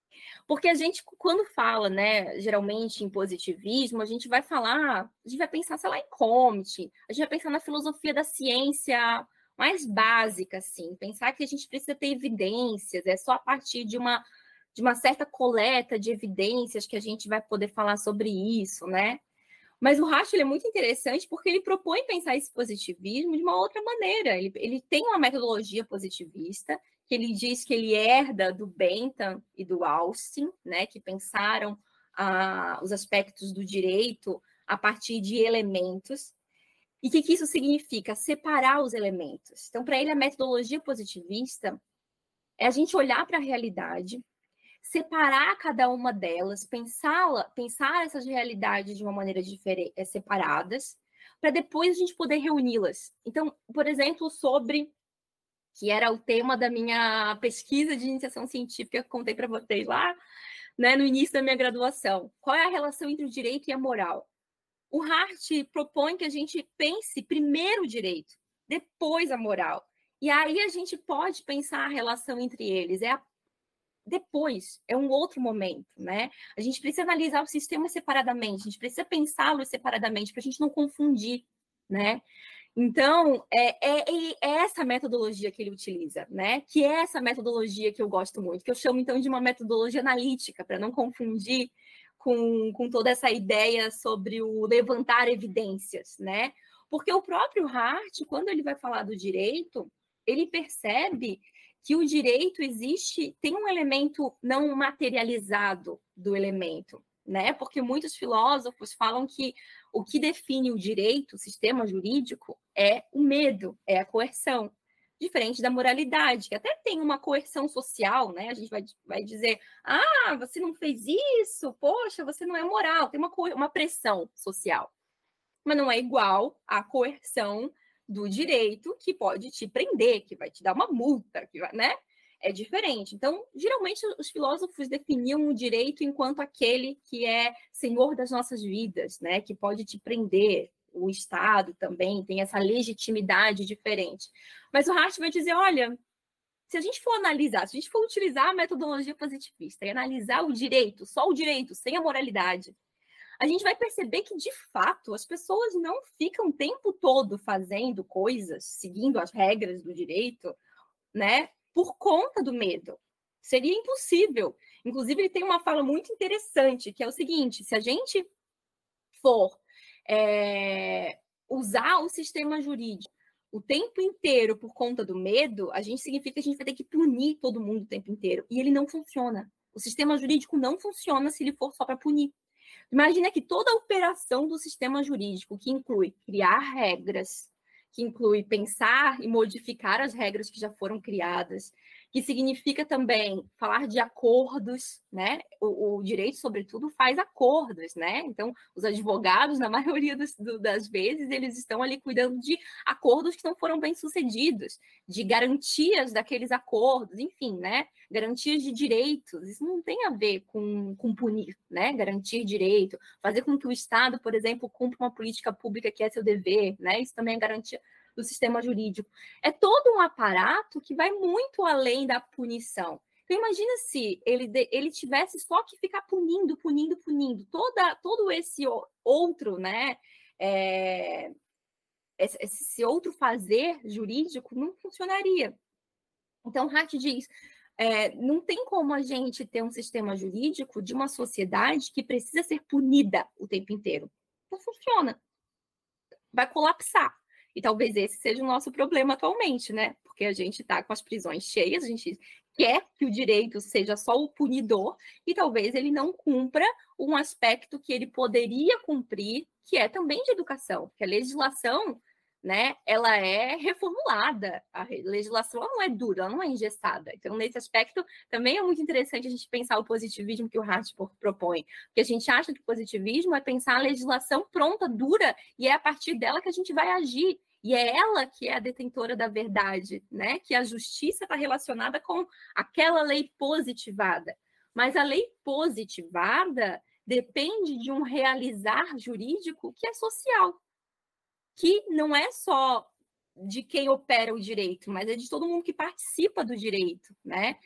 Speaker 2: Porque a gente, quando fala, né, geralmente em positivismo, a gente vai falar, a gente vai pensar, sei lá, em Comte, a gente vai pensar na filosofia da ciência mais básica, assim, pensar que a gente precisa ter evidências, é só a partir de uma, de uma certa coleta de evidências que a gente vai poder falar sobre isso, né? Mas o Racho é muito interessante porque ele propõe pensar esse positivismo de uma outra maneira. Ele, ele tem uma metodologia positivista que ele diz que ele herda do Bentham e do Austin, né, que pensaram ah, os aspectos do direito a partir de elementos. E o que, que isso significa? Separar os elementos. Então, para ele, a metodologia positivista é a gente olhar para a realidade, separar cada uma delas, pensá-la, pensar essas realidades de uma maneira diferente, eh, separadas, para depois a gente poder reuni-las. Então, por exemplo, sobre que era o tema da minha pesquisa de iniciação científica que contei para vocês lá, né, no início da minha graduação. Qual é a relação entre o direito e a moral? O Hart propõe que a gente pense primeiro o direito, depois a moral. E aí a gente pode pensar a relação entre eles. É a depois, é um outro momento, né? A gente precisa analisar o sistema separadamente, a gente precisa pensá-lo separadamente para a gente não confundir, né? Então, é, é, é, essa metodologia que ele utiliza, né? Que é essa metodologia que eu gosto muito, que eu chamo então de uma metodologia analítica, para não confundir com, com toda essa ideia sobre o levantar evidências, né? Porque o próprio Hart, quando ele vai falar do direito, ele percebe que o direito existe, tem um elemento não materializado do elemento, né? Porque muitos filósofos falam que o que define o direito, o sistema jurídico, é o medo, é a coerção. Diferente da moralidade, que até tem uma coerção social, né? A gente vai, vai dizer, ah, você não fez isso, poxa, você não é moral, tem uma, uma pressão social. Mas não é igual à coerção do direito que pode te prender, que vai te dar uma multa, que vai, né? É diferente. Então, geralmente os filósofos definiam o direito enquanto aquele que é senhor das nossas vidas, né? Que pode te prender. O Estado também tem essa legitimidade diferente. Mas o Hart vai dizer, olha, se a gente for analisar, se a gente for utilizar a metodologia positivista e analisar o direito, só o direito, sem a moralidade, a gente vai perceber que, de fato, as pessoas não ficam o tempo todo fazendo coisas, seguindo as regras do direito, né, por conta do medo. Seria impossível. Inclusive, ele tem uma fala muito interessante, que é o seguinte: se a gente for é, usar o sistema jurídico o tempo inteiro por conta do medo, a gente significa que a gente vai ter que punir todo mundo o tempo inteiro. E ele não funciona. O sistema jurídico não funciona se ele for só para punir. Imagina que toda a operação do sistema jurídico, que inclui criar regras, que inclui pensar e modificar as regras que já foram criadas, que significa também falar de acordos, né? O, o, direito, sobretudo, faz acordos, né? Então, os advogados, na [laughs] maioria dos, do, das vezes, eles estão ali cuidando de acordos que não foram bem sucedidos, de garantias daqueles acordos, enfim, né? Garantias de direitos. Isso não tem a ver com, com punir, né? Garantir direito, fazer com que o Estado, por exemplo, cumpra uma política pública que é seu dever, né? Isso também é garantia do sistema jurídico. É todo um aparato que vai muito além da punição. Então, imagina se ele, ele tivesse só que ficar punindo, punindo, punindo. Toda, todo esse outro, né? É, esse outro fazer jurídico não funcionaria. Então, Hart diz: é, não tem como a gente ter um sistema jurídico de uma sociedade que precisa ser punida o tempo inteiro. Não funciona. Vai colapsar. E talvez esse seja o nosso problema atualmente, né? Porque a gente está com as prisões cheias, a gente quer que o direito seja só o punidor e talvez ele não cumpra um aspecto que ele poderia cumprir, que é também de educação, que a legislação né, ela é reformulada. A legislação não é dura, ela não é engessada. Então, nesse aspecto, também é muito interessante a gente pensar o positivismo que o Hartford propõe, porque a gente acha que o positivismo é pensar a legislação pronta, dura, e é a partir dela que a gente vai agir. E é ela que é a detentora da verdade, né? Que a justiça está relacionada com aquela lei positivada. Mas a lei positivada depende de um realizar jurídico que é social, que não é só de quem opera o direito, mas é de todo mundo que participa do direito, né?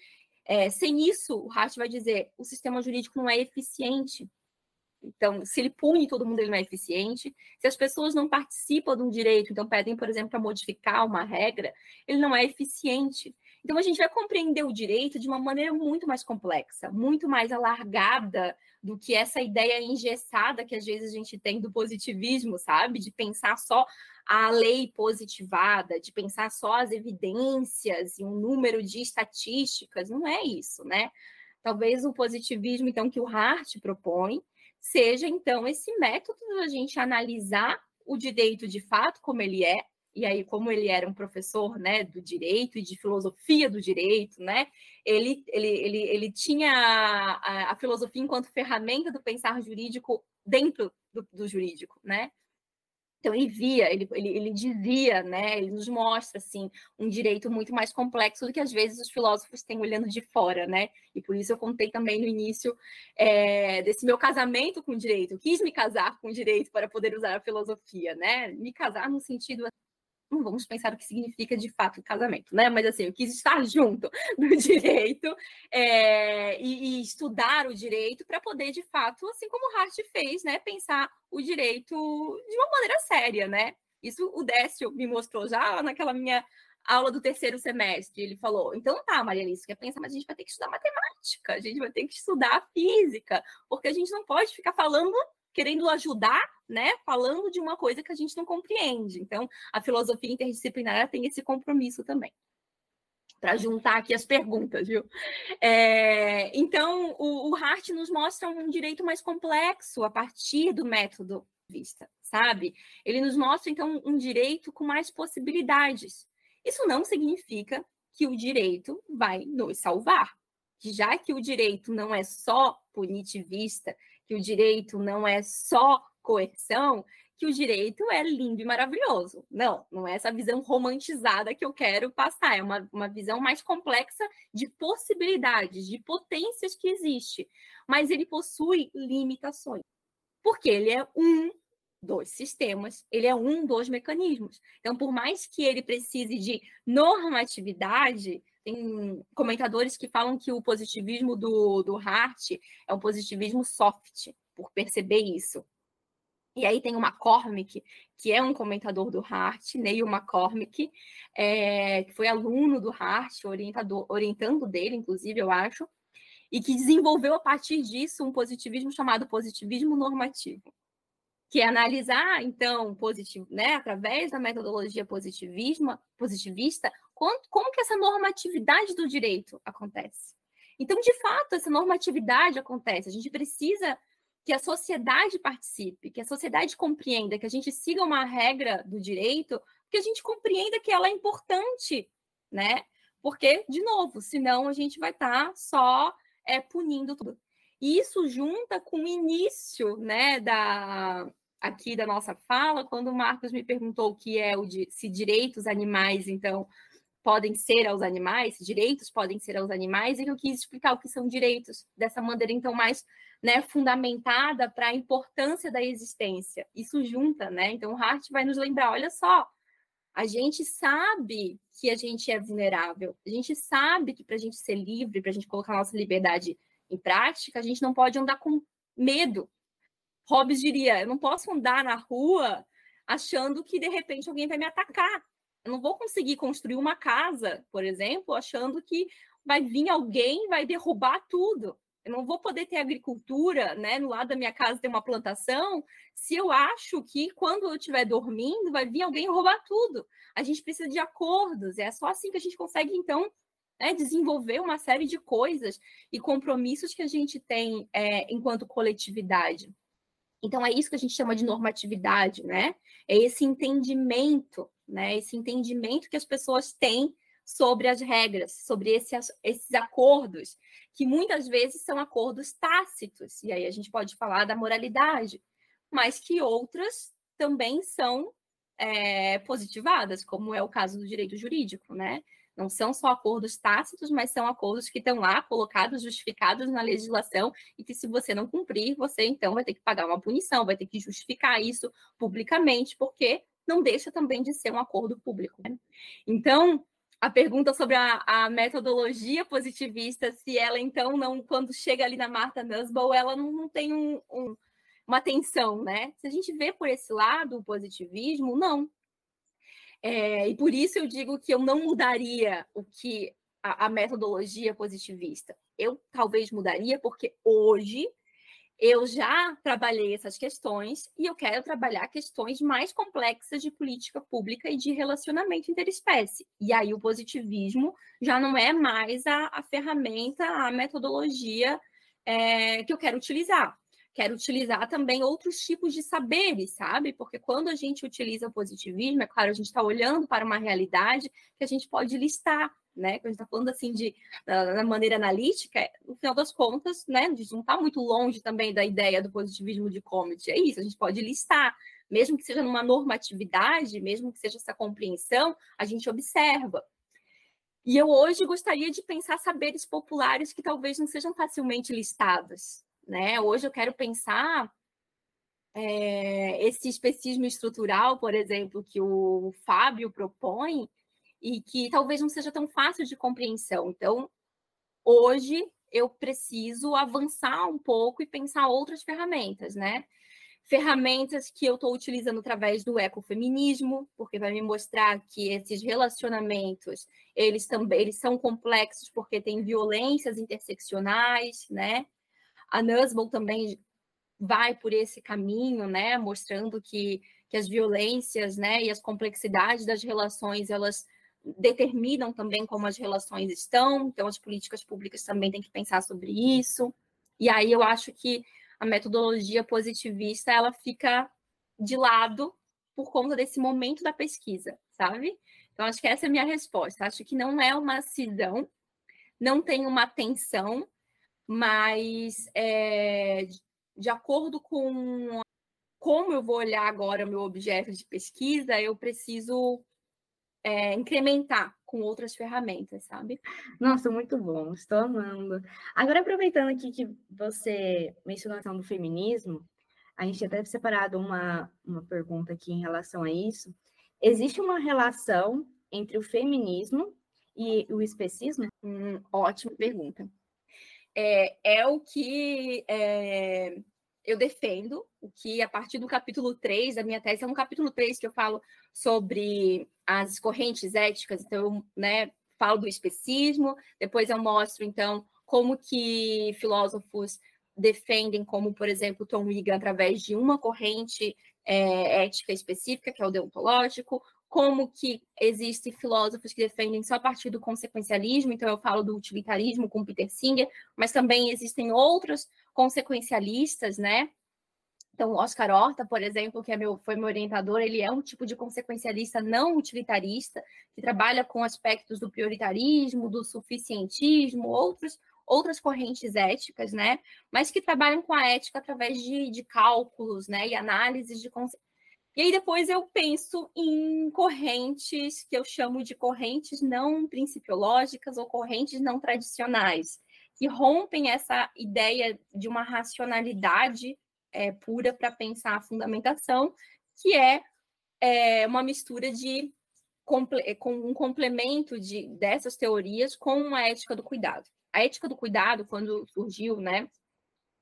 Speaker 2: É, sem isso, o Hart vai dizer, o sistema jurídico não é eficiente. Então, se ele pune todo mundo, ele não é eficiente. Se as pessoas não participam de um direito, então pedem, por exemplo, para modificar uma regra, ele não é eficiente. Então, a gente vai compreender o direito de uma maneira muito mais complexa, muito mais alargada do que essa ideia engessada que às vezes a gente tem do positivismo, sabe? De pensar só a lei positivada, de pensar só as evidências e um número de estatísticas. Não é isso, né? Talvez o positivismo, então, que o Hart propõe, seja, então, esse método da gente analisar o direito de fato como ele é, e aí como ele era um professor né, do direito e de filosofia do direito, né, ele, ele, ele, ele tinha a, a filosofia enquanto ferramenta do pensar jurídico dentro do, do jurídico, né? Então ele via, ele, ele, ele dizia, né? Ele nos mostra assim um direito muito mais complexo do que às vezes os filósofos têm olhando de fora, né? E por isso eu contei também no início é, desse meu casamento com o direito. Eu quis me casar com o direito para poder usar a filosofia, né? Me casar no sentido não vamos pensar o que significa de fato casamento, né? Mas assim, eu quis estar [laughs] junto do direito é, e, e, estudar o direito para poder, de fato, assim como Hart fez, né, pensar o direito de uma maneira séria, né? Isso o Décio me mostrou já naquela minha aula do terceiro semestre. Ele falou: então tá, Maria Alice, quer pensar, mas a gente vai ter que estudar matemática, a gente vai ter que estudar física, porque a gente não pode ficar falando, querendo ajudar, né? Falando de uma coisa que a gente não compreende. Então, a filosofia interdisciplinar tem esse compromisso também. Para juntar aqui as perguntas, viu? É, então, o, o Hart nos mostra um direito mais complexo a partir do método vista, sabe? Ele nos mostra, então, um direito com mais possibilidades. Isso não significa que o direito vai nos salvar. Já que o direito não é só punitivista, que o direito não é só coerção, que o direito é lindo e maravilhoso. Não, não é essa visão romantizada que eu quero passar, é uma, uma visão mais complexa de possibilidades, de potências que existe. Mas ele possui limitações. Porque ele é um dos sistemas, ele é um dos mecanismos. Então, por mais que ele precise de normatividade, tem comentadores que falam que o positivismo do, do Hart é um positivismo soft, por perceber isso. E aí tem o McCormick, que é um comentador do Hart, Neil McCormick, é, que foi aluno do Hart, orientador, orientando dele, inclusive, eu acho, e que desenvolveu a partir disso um positivismo chamado positivismo normativo que é analisar, então, positivo, né, através da metodologia positivismo, positivista, como, como que essa normatividade do direito acontece. Então, de fato, essa normatividade acontece. A gente precisa que a sociedade participe, que a sociedade compreenda, que a gente siga uma regra do direito, que a gente compreenda que ela é importante, né? Porque, de novo, senão a gente vai estar tá só é, punindo tudo. E isso junta com o início né, da, aqui da nossa fala, quando o Marcos me perguntou o que é o de, se direitos animais, então, podem ser aos animais, se direitos podem ser aos animais, e eu quis explicar o que são direitos, dessa maneira, então, mais né, fundamentada para a importância da existência. Isso junta, né? Então, Hart vai nos lembrar, olha só, a gente sabe que a gente é vulnerável, a gente sabe que para a gente ser livre, para a gente colocar nossa liberdade em prática, a gente não pode andar com medo, Hobbes diria: eu não posso andar na rua achando que de repente alguém vai me atacar. Eu não vou conseguir construir uma casa, por exemplo, achando que vai vir alguém vai derrubar tudo. Eu não vou poder ter agricultura, né? No lado da minha casa tem uma plantação, se eu acho que quando eu estiver dormindo vai vir alguém roubar tudo. A gente precisa de acordos, é só assim que a gente consegue, então, né, desenvolver uma série de coisas e compromissos que a gente tem é, enquanto coletividade. Então, é isso que a gente chama de normatividade, né? É esse entendimento, né? Esse entendimento que as pessoas têm sobre as regras, sobre esse, esses acordos, que muitas vezes são acordos tácitos, e aí a gente pode falar da moralidade, mas que outras também são é, positivadas, como é o caso do direito jurídico, né? Não são só acordos tácitos, mas são acordos que estão lá colocados, justificados na legislação e que se você não cumprir, você então vai ter que pagar uma punição, vai ter que justificar isso publicamente, porque não deixa também de ser um acordo público. Né? Então, a pergunta sobre a, a, metodologia positivista, se ela então não, quando chega ali na Marta Nussbaum, ela não, não tem um, um, uma tensão, né? Se a gente vê por esse lado o positivismo, não. É, e por isso eu digo que eu não mudaria o que a, a metodologia positivista. Eu talvez mudaria porque hoje eu já trabalhei essas questões e eu quero trabalhar questões mais complexas de política pública e de relacionamento interespécie. E aí o positivismo já não é mais a, a ferramenta, a metodologia é, que eu quero utilizar quero utilizar também outros tipos de saberes, sabe? Porque quando a gente utiliza o positivismo, é claro, a gente está olhando para uma realidade que a gente pode listar, né? Quando a gente está falando assim de da maneira analítica, no final das contas, né? A gente não está muito longe também da ideia do positivismo de Comet. É isso, a gente pode listar, mesmo que seja numa normatividade, mesmo que seja essa compreensão, a gente observa. E eu hoje gostaria de pensar saberes populares que talvez não sejam facilmente listados, né? Hoje eu quero pensar é, esse especismo estrutural, por exemplo, que o Fábio propõe, e que talvez não seja tão fácil de compreensão. Então, hoje eu preciso avançar um pouco e pensar outras ferramentas, né? ferramentas que eu estou utilizando através do ecofeminismo, porque vai me mostrar que esses relacionamentos, eles também eles são complexos porque tem violências interseccionais, né? A Nussbaum também vai por esse caminho, né, mostrando que, que as violências, né, e as complexidades das relações, elas determinam também como as relações estão, então as políticas públicas também têm que pensar sobre isso. E aí eu acho que a metodologia positivista ela fica de lado por conta desse momento da pesquisa, sabe? Então acho que essa é a minha resposta. Acho que não é uma cisão, não tem uma tensão, mas é, de acordo com como eu vou olhar agora o meu objeto de pesquisa, eu preciso é, incrementar com outras ferramentas, sabe?
Speaker 3: Nossa, muito bom, estou amando. Agora, aproveitando aqui que você mencionou a questão do feminismo, a gente até separado uma, uma pergunta aqui em relação a isso. Existe uma relação entre o feminismo e o especismo?
Speaker 2: Hum, ótima pergunta. É, é o que é, eu defendo o que, a partir do capítulo 3 da minha tese, é um capítulo 3 que eu falo sobre as correntes éticas, então, né, falo do especismo, depois eu mostro, então, como que filósofos defendem, como, por exemplo, Tom Wigan, através de uma corrente é, ética específica, que é o deontológico, como que existem filósofos que defendem só a partir do consequencialismo, então eu falo do utilitarismo com Peter Singer, mas também existem outros consequencialistas, né? Então, Oscar Horta, por exemplo, que é meu, foi meu orientador, ele é um tipo de consequencialista não utilitarista, que trabalha com aspectos do prioritarismo, do suficientismo, outros, outras correntes éticas, né? Mas que trabalham com a ética através de, de cálculos, né? E análises de consequências e aí depois eu penso em correntes que eu chamo de correntes não principiológicas ou correntes não tradicionais, que rompem essa ideia de uma racionalidade é, pura para pensar a fundamentação, que é, é uma mistura de com um complemento de, dessas teorias com a ética do cuidado. A ética do cuidado, quando surgiu, né,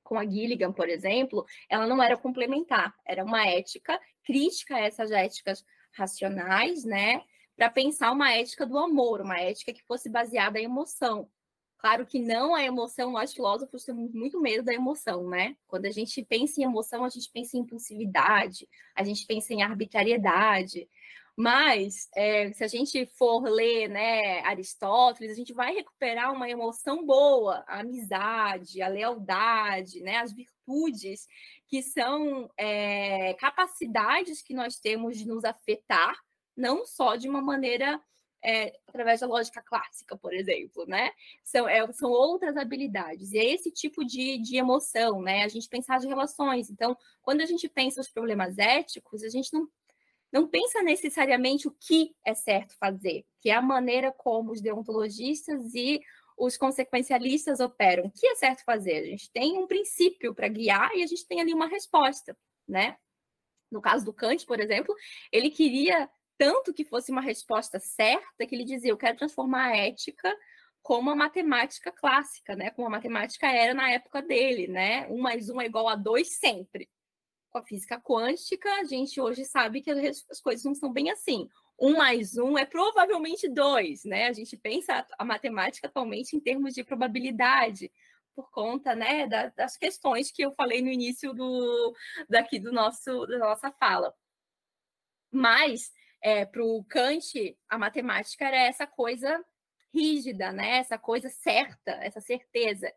Speaker 2: com a Gilligan, por exemplo, ela não era complementar, era uma ética crítica a essas éticas racionais, né? Para pensar uma ética do amor, uma ética que fosse baseada em emoção. Claro que não a emoção, nós filósofos temos muito medo da emoção, né? Quando a gente pensa em emoção, a gente pensa em impulsividade, a gente pensa em arbitrariedade. Mas, é, se a gente for ler né, Aristóteles, a gente vai recuperar uma emoção boa, a amizade, a lealdade, né, as virtudes, que são é, capacidades que nós temos de nos afetar, não só de uma maneira é, através da lógica clássica, por exemplo, né? São, é, são outras habilidades. E é esse tipo de, de emoção, né? A gente pensar as relações. Então, quando a gente pensa os problemas éticos, a gente não não pensa necessariamente o que é certo fazer, que é a maneira como os deontologistas e os consequencialistas operam. O que é certo fazer? A gente tem um princípio para guiar e a gente tem ali uma resposta, né? No caso do Kant, por exemplo, ele queria tanto que fosse uma resposta certa que ele dizia: eu quero transformar a ética como a matemática clássica, né? Como a matemática era na época dele, né? Um mais um é igual a dois sempre com a física quântica, a gente hoje sabe que as coisas não são bem assim. Um mais um é provavelmente dois, né? A gente pensa a matemática atualmente em termos de probabilidade, por conta né, das questões que eu falei no início do, daqui do nosso, da nossa fala. Mas, é, para o Kant, a matemática era essa coisa rígida, né? essa coisa certa, essa certeza.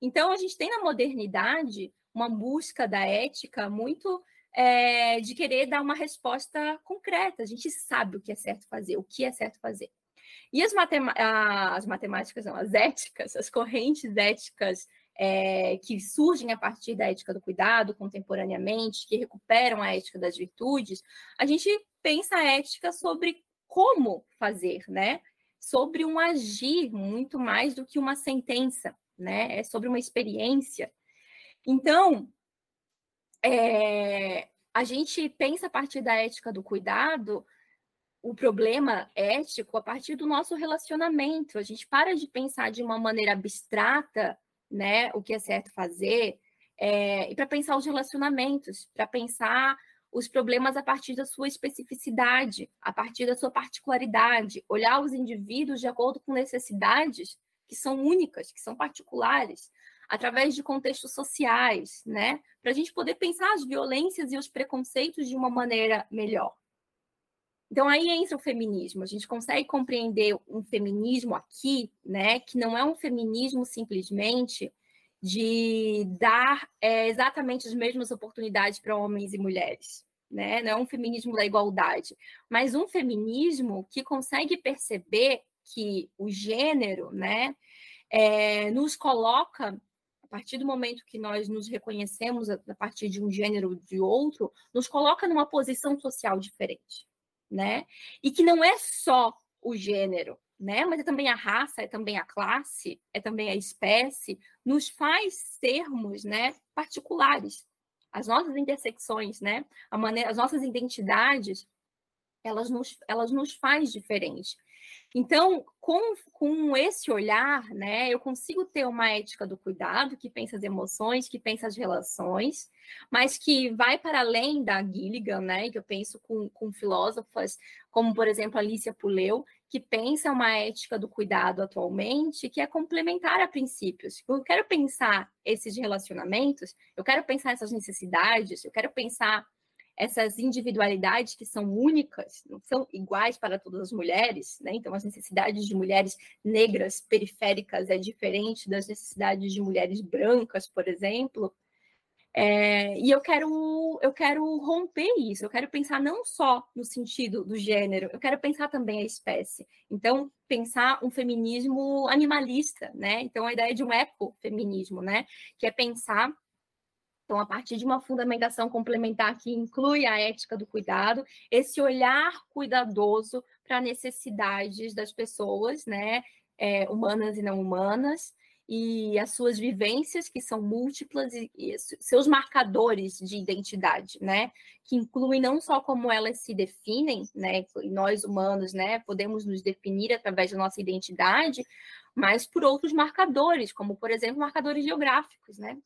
Speaker 2: Então, a gente tem na modernidade uma busca da ética muito é, de querer dar uma resposta concreta. A gente sabe o que é certo fazer, o que é certo fazer. E as, as matemáticas, não, as éticas, as correntes éticas é, que surgem a partir da ética do cuidado contemporaneamente, que recuperam a ética das virtudes, a gente pensa a ética sobre como fazer, né? Sobre um agir muito mais do que uma sentença, né? É sobre uma experiência. Então, é, a gente pensa a partir da ética do cuidado o problema ético a partir do nosso relacionamento. A gente para de pensar de uma maneira abstrata, né, o que é certo fazer, é, e para pensar os relacionamentos, para pensar os problemas a partir da sua especificidade, a partir da sua particularidade, olhar os indivíduos de acordo com necessidades que são únicas, que são particulares, através de contextos sociais, né? Para a gente poder pensar as violências e os preconceitos de uma maneira melhor. Então aí entra o feminismo. A gente consegue compreender um feminismo aqui, né, que não é um feminismo simplesmente de dar é, exatamente as mesmas oportunidades para homens e mulheres, né? Não é um feminismo da igualdade, mas um feminismo que consegue perceber que o gênero, né, é, nos coloca a partir do momento que nós nos reconhecemos a, partir de um gênero ou de outro, nos coloca numa posição social diferente né? E que não é só o gênero, né? Mas é também a raça, é também a classe, é também a espécie, nos faz sermos, né, particulares. As nossas intersecções, né? A maneira, as nossas identidades, elas nos, elas nos faz diferente. Então, com, com esse olhar, né, eu consigo ter uma ética do cuidado que pensa as emoções, que pensa as relações, mas que vai para além da Gilligan, né, que eu penso com, com filósofas como, por exemplo, Alicia Puleu, que pensa uma ética do cuidado atualmente que é complementar a princípios. Eu quero pensar esses relacionamentos, eu quero pensar essas necessidades, eu quero pensar essas individualidades que são únicas, não são iguais para todas as mulheres, né? Então, as necessidades de mulheres negras periféricas é diferente das necessidades de mulheres brancas, por exemplo. É, e eu quero, eu quero romper isso, eu quero pensar não só no sentido do gênero, eu quero pensar também a espécie. Então, pensar um feminismo animalista, né? Então, a ideia de um ecofeminismo, né? Que é pensar então, a partir de uma fundamentação complementar que inclui a ética do cuidado, esse olhar cuidadoso para necessidades das pessoas, né, é, humanas e não humanas, e as suas vivências, que são múltiplas, e, e, seus marcadores de identidade, né? Que incluem não só como elas se definem, né? Nós humanos, né, podemos nos definir através da nossa identidade, mas por outros marcadores, como, por exemplo, marcadores geográficos, né?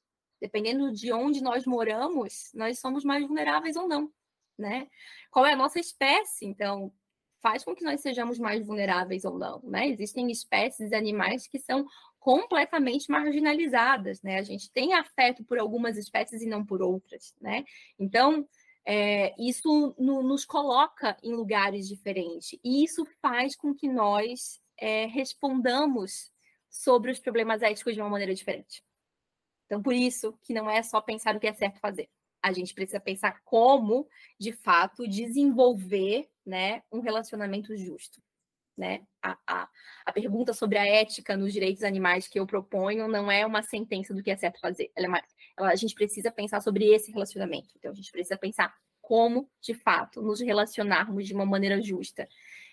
Speaker 2: dependendo de onde nós moramos, nós somos mais vulneráveis ou não, né? Qual é a nossa espécie, então, faz com que nós sejamos mais vulneráveis ou não, né? Existem espécies de animais que são completamente marginalizadas, né? A gente tem afeto por algumas espécies e não por outras, né? Então, é, isso no, nos coloca em lugares diferentes e isso faz com que nós é, respondamos sobre os problemas éticos de uma maneira diferente. Então, por isso que não é só pensar o que é certo fazer. A gente precisa pensar como, de fato, desenvolver né, um relacionamento justo. Né? A, a, a pergunta sobre a ética nos direitos animais que eu proponho não é uma sentença do que é certo fazer. Ela é uma, ela, a gente precisa pensar sobre esse relacionamento. Então, a gente precisa pensar como, de fato, nos relacionarmos de uma maneira justa.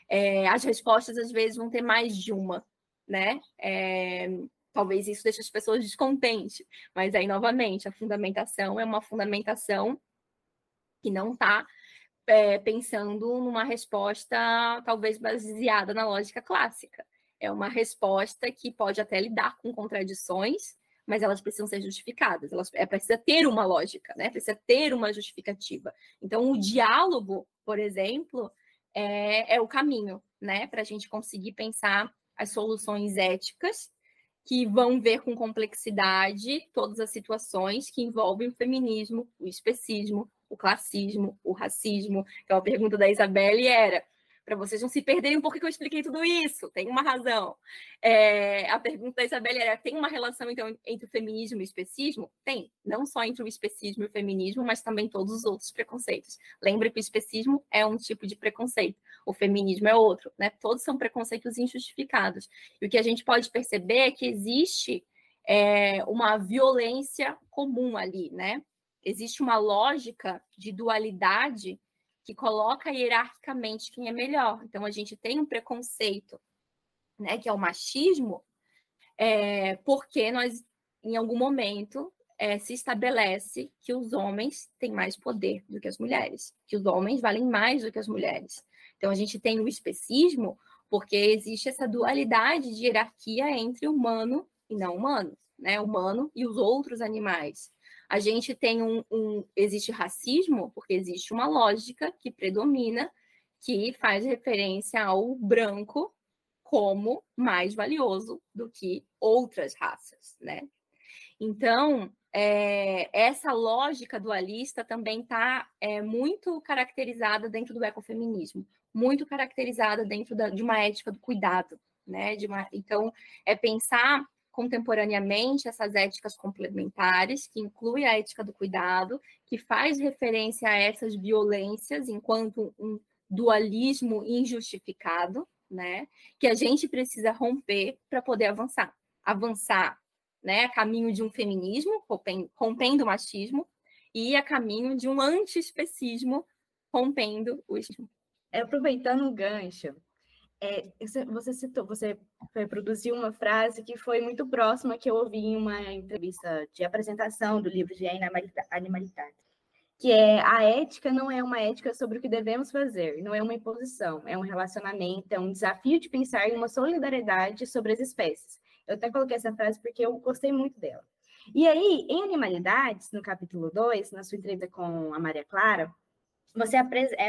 Speaker 2: É, as respostas, às vezes, vão ter mais de uma, né? É, Talvez isso deixe as pessoas descontentes, mas aí, novamente, a fundamentação é uma fundamentação que não está é, pensando numa resposta, talvez baseada na lógica clássica. É uma resposta que pode até lidar com contradições, mas elas precisam ser justificadas. Elas é, precisa ter uma lógica, né? Precisa ter uma justificativa. Então, o diálogo, por exemplo, é, é o caminho, né? Para a gente conseguir pensar as soluções éticas que vão ver com complexidade todas as situações que envolvem o feminismo, o especismo, o classismo, o racismo. Então, a pergunta da Isabelle era: para vocês não se perderem por que eu expliquei tudo isso, tem uma razão. É, a pergunta da Isabelle era: tem uma relação então entre o feminismo e o especismo? Tem, não só entre o especismo e o feminismo, mas também todos os outros preconceitos. Lembre que o especismo é um tipo de preconceito, o feminismo é outro, né? Todos são preconceitos injustificados. E o que a gente pode perceber é que existe é, uma violência comum ali, né? Existe uma lógica de dualidade que coloca hierarquicamente quem é melhor. Então, a gente tem um preconceito, né, que é o machismo, é, porque nós, em algum momento, é, se estabelece que os homens têm mais poder do que as mulheres, que os homens valem mais do que as mulheres. Então, a gente tem o especismo porque existe essa dualidade de hierarquia entre humano e não humano, né? Humano e os outros animais. A gente tem um, um, existe racismo porque existe uma lógica que predomina que faz referência ao branco como mais valioso do que outras raças, né? Então, é, essa lógica dualista também está é, muito caracterizada dentro do ecofeminismo, muito caracterizada dentro da, de uma ética do cuidado, né? Uma, então, é pensar contemporaneamente essas éticas complementares, que inclui a ética do cuidado, que faz referência a essas violências enquanto um dualismo injustificado, né? Que a gente precisa romper para poder avançar. Avançar né, a caminho de um feminismo, rompendo o machismo, e a caminho de um antiespecismo, rompendo o ismo.
Speaker 3: É, aproveitando o gancho, é, você citou, você produziu uma frase que foi muito próxima que eu ouvi em uma entrevista de apresentação do livro de Animalidade, que é a ética não é uma ética sobre o que devemos fazer, não é uma imposição, é um relacionamento, é um desafio de pensar em uma solidariedade sobre as espécies. Eu até coloquei essa frase porque eu gostei muito dela. E aí, em Animalidades, no capítulo 2, na sua entrevista com a Maria Clara, você é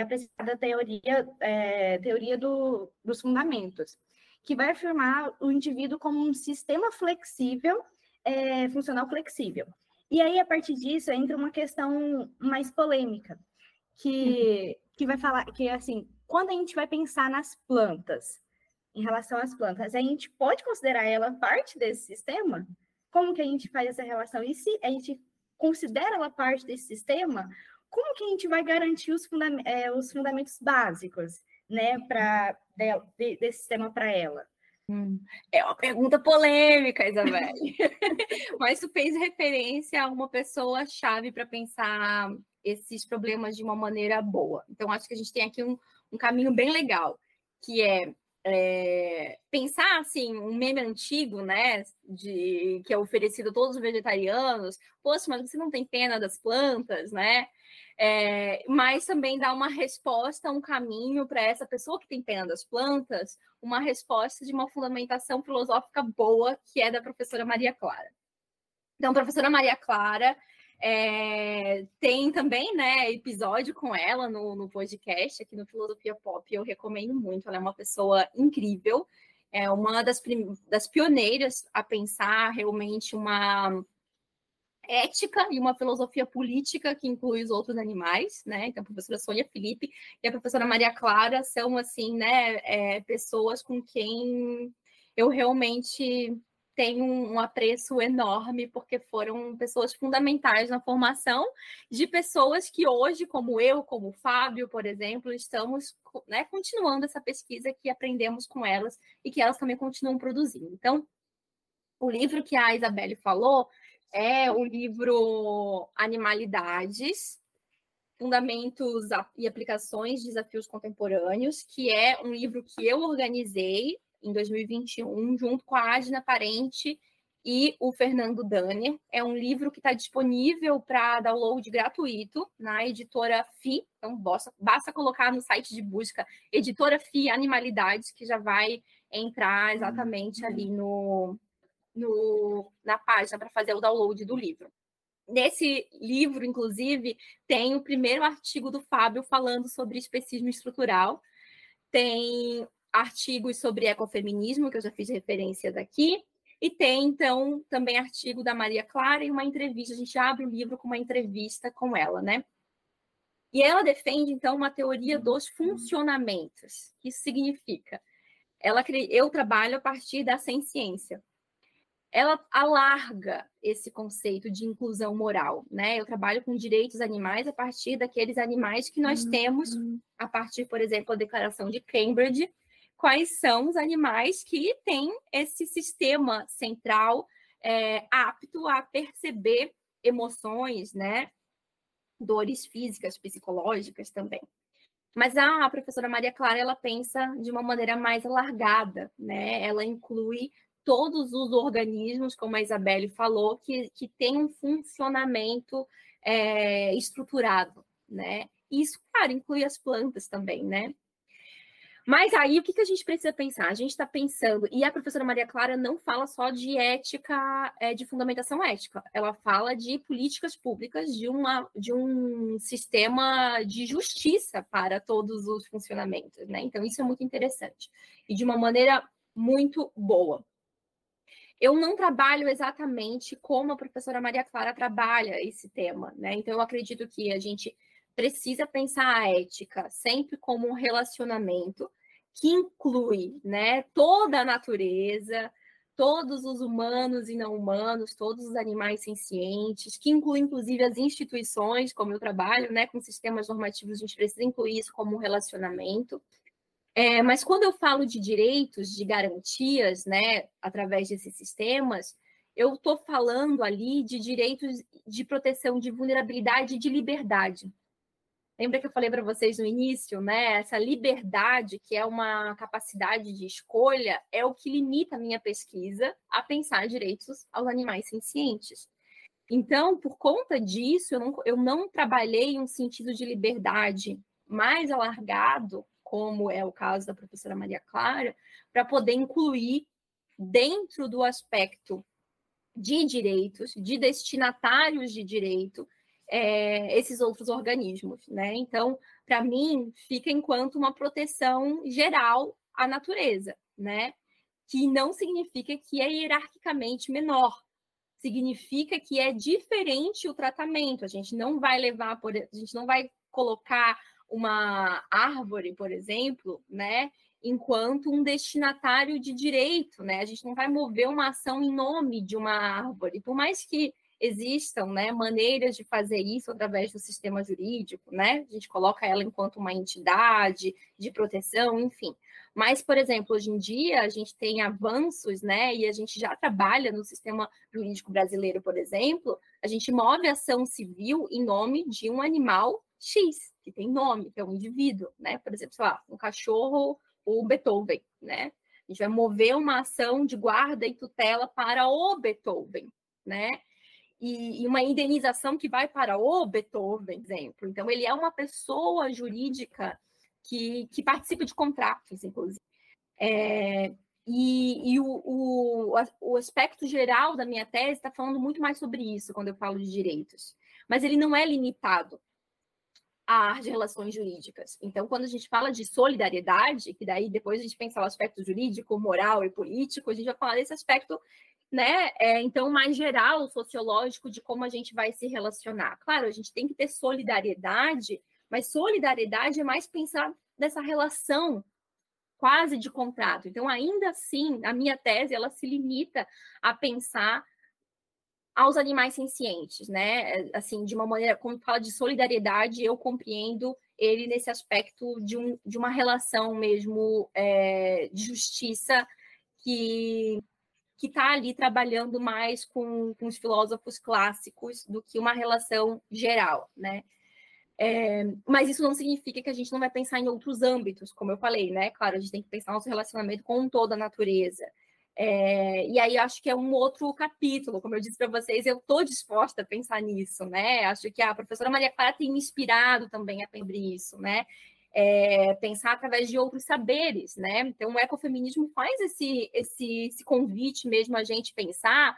Speaker 3: apresentada a teoria, é, teoria do, dos fundamentos, que vai afirmar o indivíduo como um sistema flexível, é, funcional flexível. E aí, a partir disso, entra uma questão mais polêmica, que, que vai falar que, assim, quando a gente vai pensar nas plantas, em relação às plantas, a gente pode considerar ela parte desse sistema? Como que a gente faz essa relação? E se a gente considera ela parte desse sistema, como que a gente vai garantir os, fundament é, os fundamentos básicos, né, para de, desse sistema para ela?
Speaker 2: Hum, é uma pergunta polêmica, Isabel. [laughs] Mas tu fez referência a uma pessoa chave para pensar esses problemas de uma maneira boa. Então, acho que a gente tem aqui um, um caminho bem legal, que é é, pensar assim, um meme antigo, né, de que é oferecido a todos os vegetarianos, poxa, mas você não tem pena das plantas, né? É, mas também dá uma resposta, um caminho para essa pessoa que tem pena das plantas, uma resposta de uma fundamentação filosófica boa, que é da professora Maria Clara. Então, a professora Maria Clara é, tem também, né, episódio com ela no, no podcast aqui no Filosofia Pop. Eu recomendo muito. Ela é uma pessoa incrível, é uma das, das pioneiras a pensar realmente uma ética e uma filosofia política que inclui os outros animais, né? Então, a professora Sônia Felipe e a professora Maria Clara são, assim, né, é, pessoas com quem eu realmente tenho um apreço enorme, porque foram pessoas fundamentais na formação de pessoas que hoje, como eu, como o Fábio, por exemplo, estamos né, continuando essa pesquisa que aprendemos com elas e que elas também continuam produzindo. Então, o livro que a Isabelle falou é o livro Animalidades, Fundamentos e Aplicações de Desafios Contemporâneos, que é um livro que eu organizei em 2021, junto com a Adna Parente e o Fernando Danner. É um livro que está disponível para download gratuito na editora FI. Então, basta, basta colocar no site de busca editora FI Animalidades, que já vai entrar exatamente ali no, no, na página para fazer o download do livro. Nesse livro, inclusive, tem o primeiro artigo do Fábio falando sobre especismo estrutural. Tem artigos sobre ecofeminismo, que eu já fiz referência daqui, e tem, então, também artigo da Maria Clara e uma entrevista. A gente abre o livro com uma entrevista com ela, né? E ela defende, então, uma teoria dos funcionamentos. Que isso significa? Ela, eu trabalho a partir da ciência. Ela alarga esse conceito de inclusão moral, né? Eu trabalho com direitos animais a partir daqueles animais que nós temos, uhum. a partir, por exemplo, da Declaração de Cambridge, quais são os animais que têm esse sistema central é, apto a perceber emoções, né? Dores físicas, psicológicas também. Mas a professora Maria Clara, ela pensa de uma maneira mais alargada, né? Ela inclui todos os organismos, como a Isabelle falou, que, que tem um funcionamento é, estruturado, né? Isso, claro, inclui as plantas também, né? Mas aí o que, que a gente precisa pensar? A gente está pensando, e a professora Maria Clara não fala só de ética, é, de fundamentação ética, ela fala de políticas públicas, de, uma, de um sistema de justiça para todos os funcionamentos, né? Então, isso é muito interessante. E de uma maneira muito boa. Eu não trabalho exatamente como a professora Maria Clara trabalha esse tema, né? Então, eu acredito que a gente precisa pensar a ética sempre como um relacionamento que inclui né, toda a natureza, todos os humanos e não humanos, todos os animais sencientes, que inclui inclusive as instituições, como eu trabalho, né, com sistemas normativos, a gente precisa incluir isso como um relacionamento. É, mas quando eu falo de direitos, de garantias, né, através desses sistemas, eu estou falando ali de direitos de proteção de vulnerabilidade e de liberdade. Lembra que eu falei para vocês no início, né? Essa liberdade, que é uma capacidade de escolha, é o que limita a minha pesquisa a pensar direitos aos animais sencientes. Então, por conta disso, eu não, eu não trabalhei um sentido de liberdade mais alargado, como é o caso da professora Maria Clara, para poder incluir dentro do aspecto de direitos, de destinatários de direito, é, esses outros organismos, né? Então, para mim, fica enquanto uma proteção geral à natureza, né? Que não significa que é hierarquicamente menor, significa que é diferente o tratamento. A gente não vai levar, por, a gente não vai colocar uma árvore, por exemplo, né? Enquanto um destinatário de direito, né? A gente não vai mover uma ação em nome de uma árvore, por mais que existam né, maneiras de fazer isso através do sistema jurídico, né? A gente coloca ela enquanto uma entidade de proteção, enfim. Mas, por exemplo, hoje em dia a gente tem avanços, né? E a gente já trabalha no sistema jurídico brasileiro, por exemplo, a gente move ação civil em nome de um animal X, que tem nome, que é um indivíduo, né? Por exemplo, sei lá, um cachorro ou Beethoven, né? A gente vai mover uma ação de guarda e tutela para o Beethoven, né? e, e uma indenização que vai para o Beethoven, exemplo. Então, ele é uma pessoa jurídica que, que participa de contratos, inclusive. É, e, e o, o, o, aspecto geral da minha tese está falando muito mais sobre isso quando eu falo de direitos. Mas ele não é limitado às relações jurídicas. Então, quando a gente fala de solidariedade, que daí depois a gente pensa no aspecto jurídico, moral e político, a gente vai falar desse aspecto né? É, então, mais geral, sociológico de como a gente vai se relacionar. Claro, a gente tem que ter solidariedade, mas solidariedade é mais pensar nessa relação quase de contrato. Então, ainda assim, a minha tese ela se limita a pensar aos animais sencientes, né? Assim, de uma maneira, como fala de solidariedade, eu compreendo ele nesse aspecto de, um, de uma relação mesmo é, de justiça que que está ali trabalhando mais com, com, os filósofos clássicos do que uma relação geral, né? É, mas isso não significa que a gente não vai pensar em outros âmbitos, como eu falei, né? Claro, a gente tem que pensar nosso relacionamento com toda a natureza. É, e aí acho que é um outro capítulo, como eu disse para vocês, eu estou disposta a pensar nisso, né? Acho que a professora Maria Clara tem me inspirado também a aprender isso, né? é, pensar através de outros saberes, né? Então, o ecofeminismo faz esse, esse, esse convite mesmo a gente pensar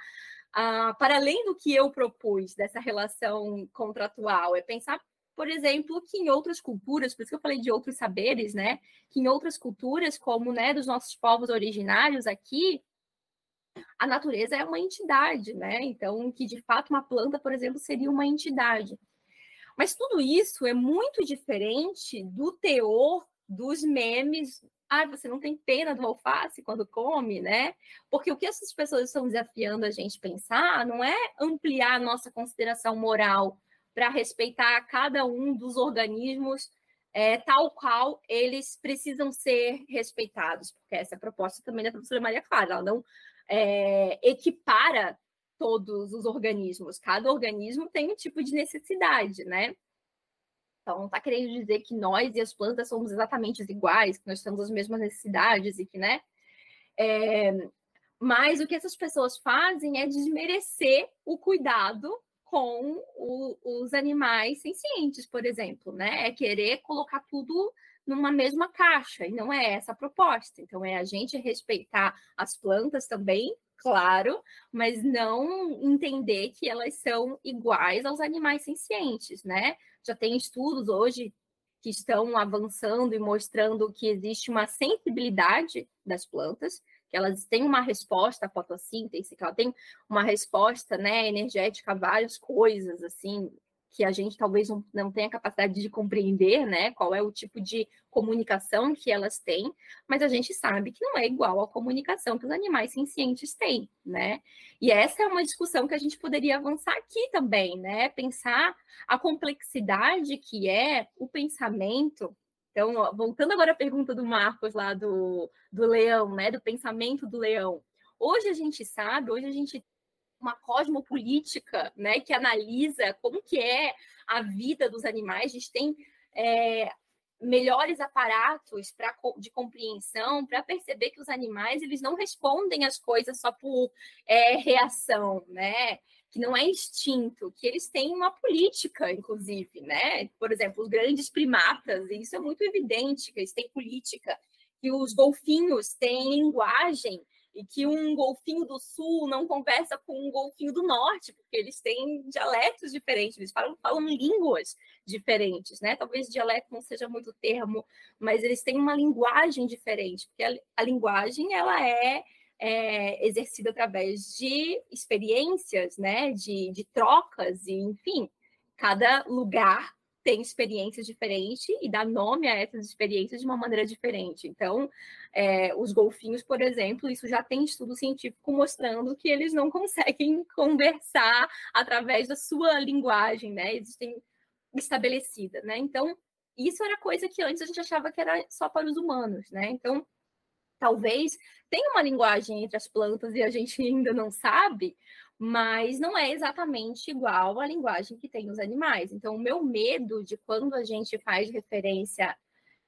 Speaker 2: uh, para além do que eu propus dessa relação contratual, é pensar, por exemplo, que em outras culturas, por isso que eu falei de outros saberes, né? Que em outras culturas, como né, dos nossos povos originários aqui, a natureza é uma entidade, né? Então, que de fato uma planta, por exemplo, seria uma entidade. Mas tudo isso é muito diferente do teor dos memes. Ah, você não tem pena do alface quando come, né? Porque o que essas pessoas estão desafiando a gente pensar não é ampliar a nossa consideração moral para respeitar cada um dos organismos é, tal qual eles precisam ser respeitados, porque essa é a proposta também da professora Maria Clara, ela não é, equipara todos os organismos. Cada organismo tem um tipo de necessidade, né? Então, não está querendo dizer que nós e as plantas somos exatamente iguais, que nós temos as mesmas necessidades e que, né? É, mas o que essas pessoas fazem é desmerecer o cuidado com o, os animais sencientes, por exemplo, né? É querer colocar tudo numa mesma caixa, e não é essa a proposta. Então, é a gente respeitar as plantas também, claro, mas não entender que elas são iguais aos animais sencientes, né? Já tem estudos hoje que estão avançando e mostrando que existe uma sensibilidade das plantas, que elas têm uma resposta à fotossíntese, que ela tem uma resposta né, energética a várias coisas, assim, que a gente talvez não, tenha capacidade de compreender, né, qual é o tipo de comunicação que elas têm, mas a gente sabe que não é igual à comunicação que os animais sencientes têm, né? E essa é uma discussão que a gente poderia avançar aqui também, né? Pensar a complexidade que é o pensamento. Então, voltando agora à pergunta do Marcos lá do, do leão, né, do pensamento do leão. Hoje a gente sabe, hoje a gente uma cosmopolítica, né, que analisa como que é a vida dos animais. A gente tem é, melhores aparatos pra, de compreensão para perceber que os animais eles não respondem as coisas só por é, reação, né? Que não é instinto, que eles têm uma política, inclusive, né? Por exemplo, os grandes primatas, e isso é muito evidente que eles têm política, que os golfinhos têm linguagem e que um golfinho do sul não conversa com um golfinho do norte, porque eles têm dialetos diferentes, eles falam, falam línguas diferentes, né? Talvez dialeto não seja muito termo, mas eles têm uma linguagem diferente, porque a, a linguagem ela é, é, exercida através de experiências, né? De, de trocas, e enfim, cada lugar tem experiências diferentes e dá nome a essas experiências de uma maneira diferente. Então, é, os golfinhos, por exemplo, isso já tem estudo científico mostrando que eles não [laughs] conseguem conversar através da sua linguagem, né? Existem estabelecida, né? Então, isso era coisa que antes a gente achava que era só para os humanos, né? Então, talvez tenha uma linguagem entre as plantas e a gente [laughs] ainda não sabe, mas não é exatamente igual à linguagem que tem os animais. Então, o meu medo de quando a gente faz referência,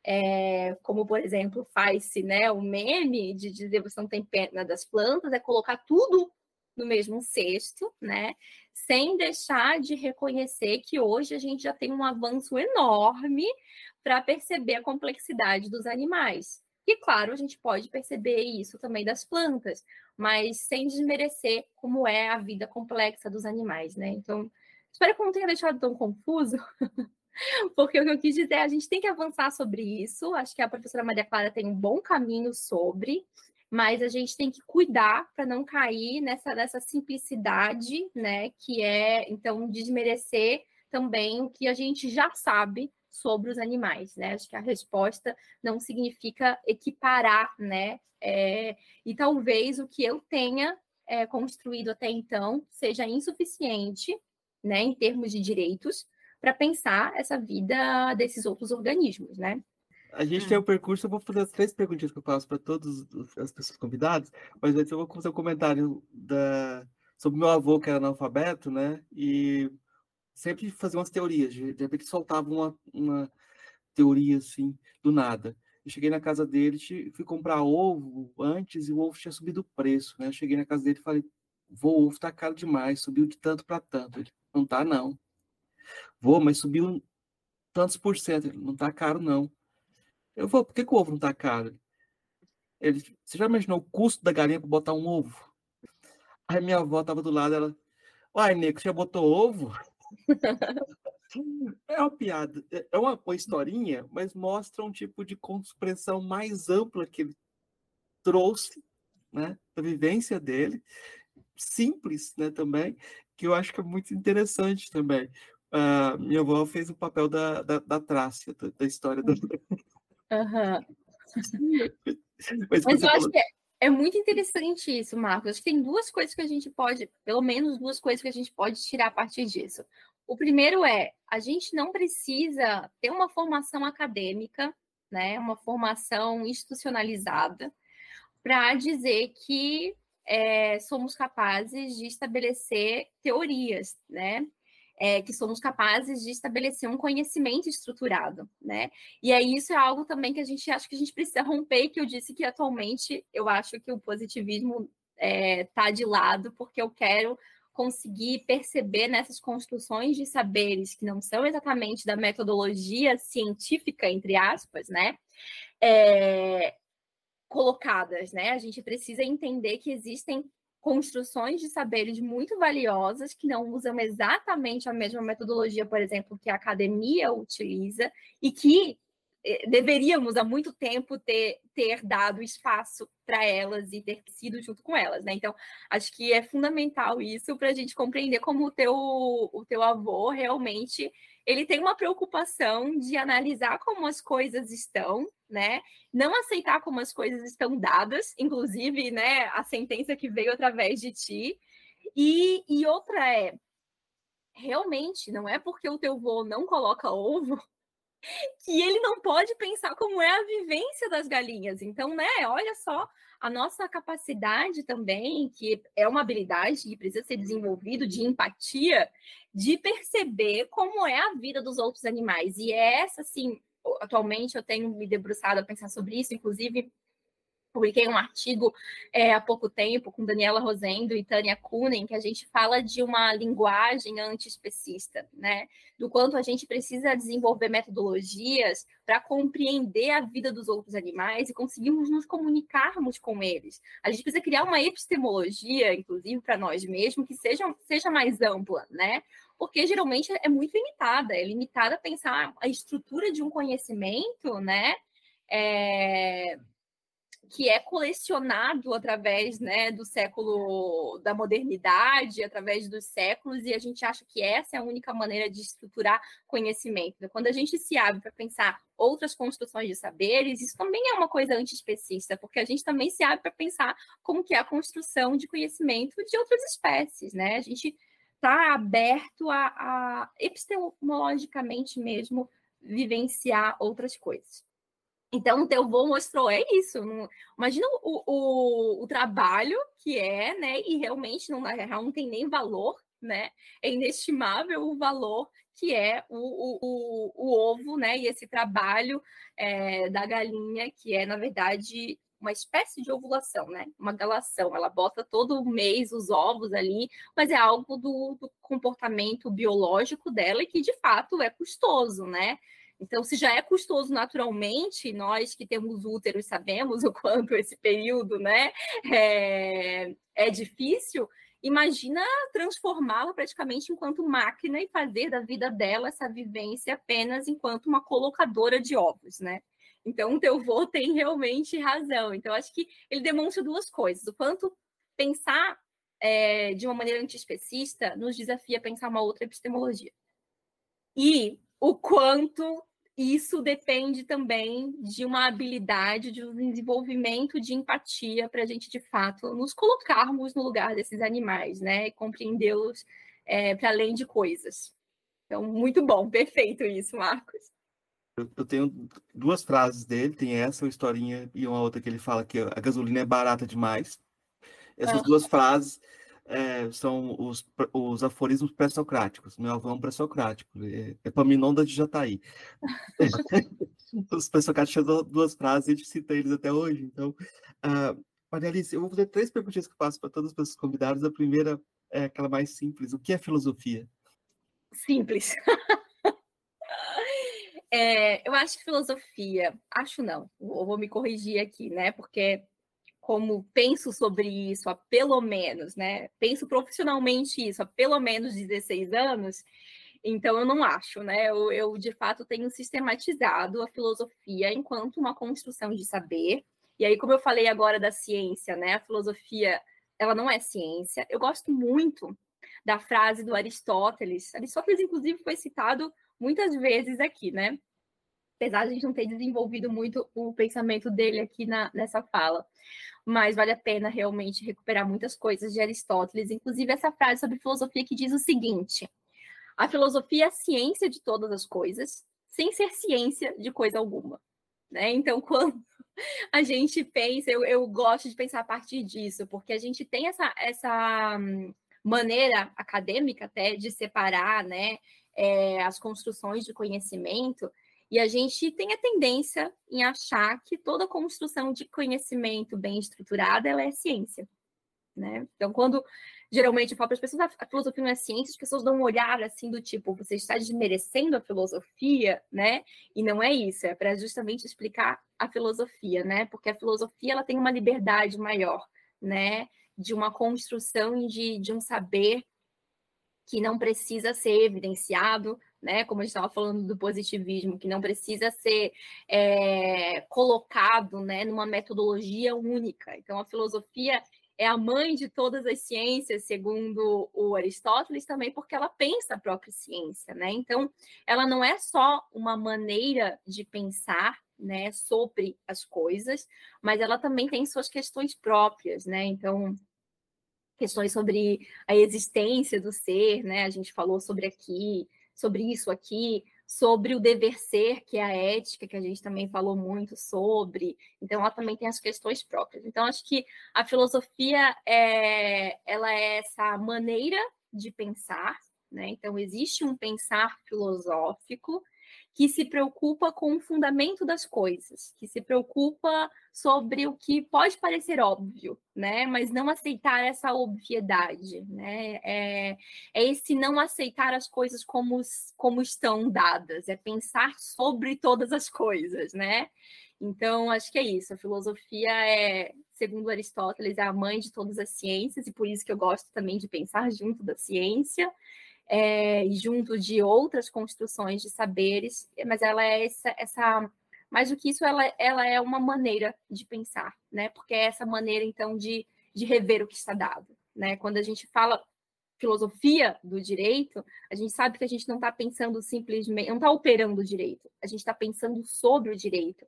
Speaker 2: é, como por exemplo faz-se né, o meme de dizer você não tem pena das plantas, é colocar tudo no mesmo cesto, né? Sem deixar de reconhecer que hoje a gente já tem um avanço enorme para perceber a complexidade dos animais. E claro, a gente pode perceber isso também das plantas, mas sem desmerecer como é a vida complexa dos animais, né? Então, espero que eu não tenha deixado tão confuso, [laughs] porque o que eu quis dizer é a gente tem que avançar sobre isso. Acho que a professora Maria Clara tem um bom caminho sobre, mas a gente tem que cuidar para não cair nessa, nessa simplicidade, né? Que é, então, desmerecer também o que a gente já sabe sobre os animais, né? Acho que a resposta não significa equiparar, né? É, e talvez o que eu tenha é, construído até então seja insuficiente, né, em termos de direitos, para pensar essa vida desses outros organismos, né?
Speaker 1: A gente hum. tem o um percurso, eu vou fazer as três perguntinhas que eu faço para todas as pessoas convidadas, mas antes eu vou fazer um comentário da, sobre meu avô, que era analfabeto, né? E sempre fazia umas teorias, de, de repente soltava uma, uma teoria assim, do nada. Eu cheguei na casa dele, fui comprar ovo antes e o ovo tinha subido o preço, né? Eu cheguei na casa dele e falei, vou, o ovo tá caro demais, subiu de tanto para tanto. Ele, não tá não. Vou, mas subiu tantos por cento, ele, não tá caro não. Eu vou, por que, que o ovo não tá caro? Ele, você já imaginou o custo da galinha para botar um ovo? Aí minha avó tava do lado, ela, uai, Nico, você já botou ovo? É uma piada, é, é uma, uma historinha, mas mostra um tipo de compreensão mais ampla que ele trouxe, né, da vivência dele, simples, né, também, que eu acho que é muito interessante também. Uh, minha avó fez o papel da, da, da Trácia, da, da história do...
Speaker 2: Uhum. [laughs] [laughs] mas, mas eu falou... acho que é, é muito interessante isso, Marcos. Acho que tem duas coisas que a gente pode, pelo menos duas coisas que a gente pode tirar a partir disso. O primeiro é, a gente não precisa ter uma formação acadêmica, né, uma formação institucionalizada, para dizer que é, somos capazes de estabelecer teorias, né? É, que somos capazes de estabelecer um conhecimento estruturado, né? E aí isso é algo também que a gente acha que a gente precisa romper, que eu disse que atualmente eu acho que o positivismo está é, tá de lado, porque eu quero conseguir perceber nessas construções de saberes que não são exatamente da metodologia científica, entre aspas, né? É, colocadas, né? A gente precisa entender que existem construções de saberes muito valiosas que não usam exatamente a mesma metodologia, por exemplo, que a academia utiliza e que eh, deveríamos há muito tempo ter, ter dado espaço para elas e ter sido junto com elas, né? Então, acho que é fundamental isso para a gente compreender como o teu, o teu avô realmente ele tem uma preocupação de analisar como as coisas estão, né? Não aceitar como as coisas estão dadas, inclusive, né, a sentença que veio através de ti. E, e outra é, realmente, não é porque o teu vô não coloca ovo [laughs] que ele não pode pensar como é a vivência das galinhas. Então, né, olha só a nossa capacidade também, que é uma habilidade que precisa ser desenvolvido de empatia, de perceber como é a vida dos outros animais. E é essa, assim, atualmente eu tenho me debruçado a pensar sobre isso, inclusive publiquei um artigo é, há pouco tempo com Daniela Rosendo e Tânia Kunen, que a gente fala de uma linguagem antiespecista, né? Do quanto a gente precisa desenvolver metodologias para compreender a vida dos outros animais e conseguirmos nos comunicarmos com eles. A gente precisa criar uma epistemologia, inclusive para nós mesmos, que seja, seja mais ampla, né? Porque geralmente é muito limitada, é limitada a pensar a estrutura de um conhecimento, né? É, que é colecionado através né, do século da modernidade, através dos séculos, e a gente acha que essa é a única maneira de estruturar conhecimento. Quando a gente se abre para pensar outras construções de saberes, isso também é uma coisa antiespecista, porque a gente também se abre para pensar como que é a construção de conhecimento de outras espécies, né? A gente está aberto a, a epistemologicamente mesmo vivenciar outras coisas. Então, o teu vô mostrou, é isso. Não, imagina o, o, o, trabalho que é, né? E realmente, não, não tem nem valor, né? É inestimável o valor que é o, o, o ovo, né? E esse trabalho é, da galinha, que é, na verdade, uma espécie de ovulação, né? Uma galação. Ela bota todo mês os ovos ali, mas é algo do, do comportamento biológico dela e que, de fato, é custoso, né? Então, se já é custoso naturalmente, nós que temos úteros sabemos o [laughs] quanto esse período né, é, é difícil, imagina transformá-la praticamente enquanto máquina e fazer da vida dela essa vivência apenas enquanto uma colocadora de ovos, né? Então, teu vô tem realmente razão. Então, acho que ele demonstra duas coisas. O quanto pensar é, de uma maneira antiespecista nos desafia a pensar uma outra epistemologia. E o quanto isso depende também de uma habilidade, de um desenvolvimento de empatia para a gente, de fato, nos colocarmos no lugar desses animais, né? E compreendê-los é, para além de coisas. Então, muito bom, [laughs] perfeito isso, Marcos.
Speaker 1: Eu, tenho duas frases dele, tem essa, uma historinha e uma outra que ele fala que a gasolina é barata demais. Essas ah. duas frases é, são os, os aforismos pré-socráticos. Meu avô é um pré-socrático, é Epaminondas de Jataí. [laughs] os pré-socráticos tinham duas frases e a gente cita eles até hoje. Então, uh, Maria Alice, eu vou fazer três perguntas que eu faço para todos os meus convidados. A primeira é aquela mais simples. O que é filosofia?
Speaker 2: Simples. [laughs] é, eu acho que filosofia, acho não, eu vou me corrigir aqui, né? Porque como penso sobre isso há pelo menos, né? Penso profissionalmente isso há pelo menos 16 anos, então eu não acho, né? Eu, eu de fato tenho sistematizado a filosofia enquanto uma construção de saber. E aí, como eu falei agora da ciência, né? A filosofia, ela não é ciência. Eu gosto muito da frase do Aristóteles. Aristóteles, inclusive, foi citado muitas vezes aqui, né? apesar de a gente não ter desenvolvido muito o pensamento dele aqui na, nessa fala. Mas vale a pena realmente recuperar muitas coisas de Aristóteles, inclusive essa frase sobre filosofia que diz o seguinte: a filosofia é a ciência de todas as coisas, sem ser ciência de coisa alguma. Né? Então, [laughs] quando a gente pensa, eu, eu gosto de pensar a partir disso, porque a gente tem essa, essa hum, maneira acadêmica até de separar né, é, as construções de conhecimento e a gente tem a tendência em achar que toda construção de conhecimento bem estruturada ela é ciência. né? Então, quando geralmente eu falo para as pessoas, ah, a filosofia não é ciência, as pessoas dão um olhar assim do tipo, você está desmerecendo a filosofia, né? E não é isso, é para justamente explicar a filosofia, né? Porque a filosofia ela tem uma liberdade maior, né? De uma construção de, de um saber que não precisa ser evidenciado, né? Como a gente estava falando do positivismo, que não precisa ser é, colocado, né, numa metodologia única. Então, a filosofia é a mãe de todas as ciências, segundo o Aristóteles, também porque ela pensa a própria ciência, né? Então, ela não é só uma maneira de pensar, né, sobre as coisas, mas ela também tem suas questões próprias, né? Então, questões sobre a existência do ser, né? A gente falou sobre aqui, sobre isso aqui, sobre o dever ser, que é a ética, que a gente também falou muito sobre. Então, ela também tem as questões próprias. Então, acho que a filosofia é, ela é essa maneira de pensar, né? Então, existe um pensar filosófico que se preocupa com o fundamento das coisas, que se preocupa sobre o que pode parecer óbvio, né? Mas não aceitar essa obviedade, né? É, é esse não aceitar as coisas como, como estão dadas, é pensar sobre todas as coisas, né? Então, acho que é isso. A filosofia é, segundo Aristóteles, é a mãe de todas as ciências, e por isso que eu gosto também de pensar junto da ciência é, junto de outras construções de saberes, mas ela é essa, essa mais do que isso, ela, ela é uma maneira de pensar, né? Porque é essa maneira, então, de, de rever o que está dado, né? Quando a gente fala filosofia do direito, a gente sabe que a gente não está pensando simplesmente, não está operando o direito, a gente está pensando sobre o direito.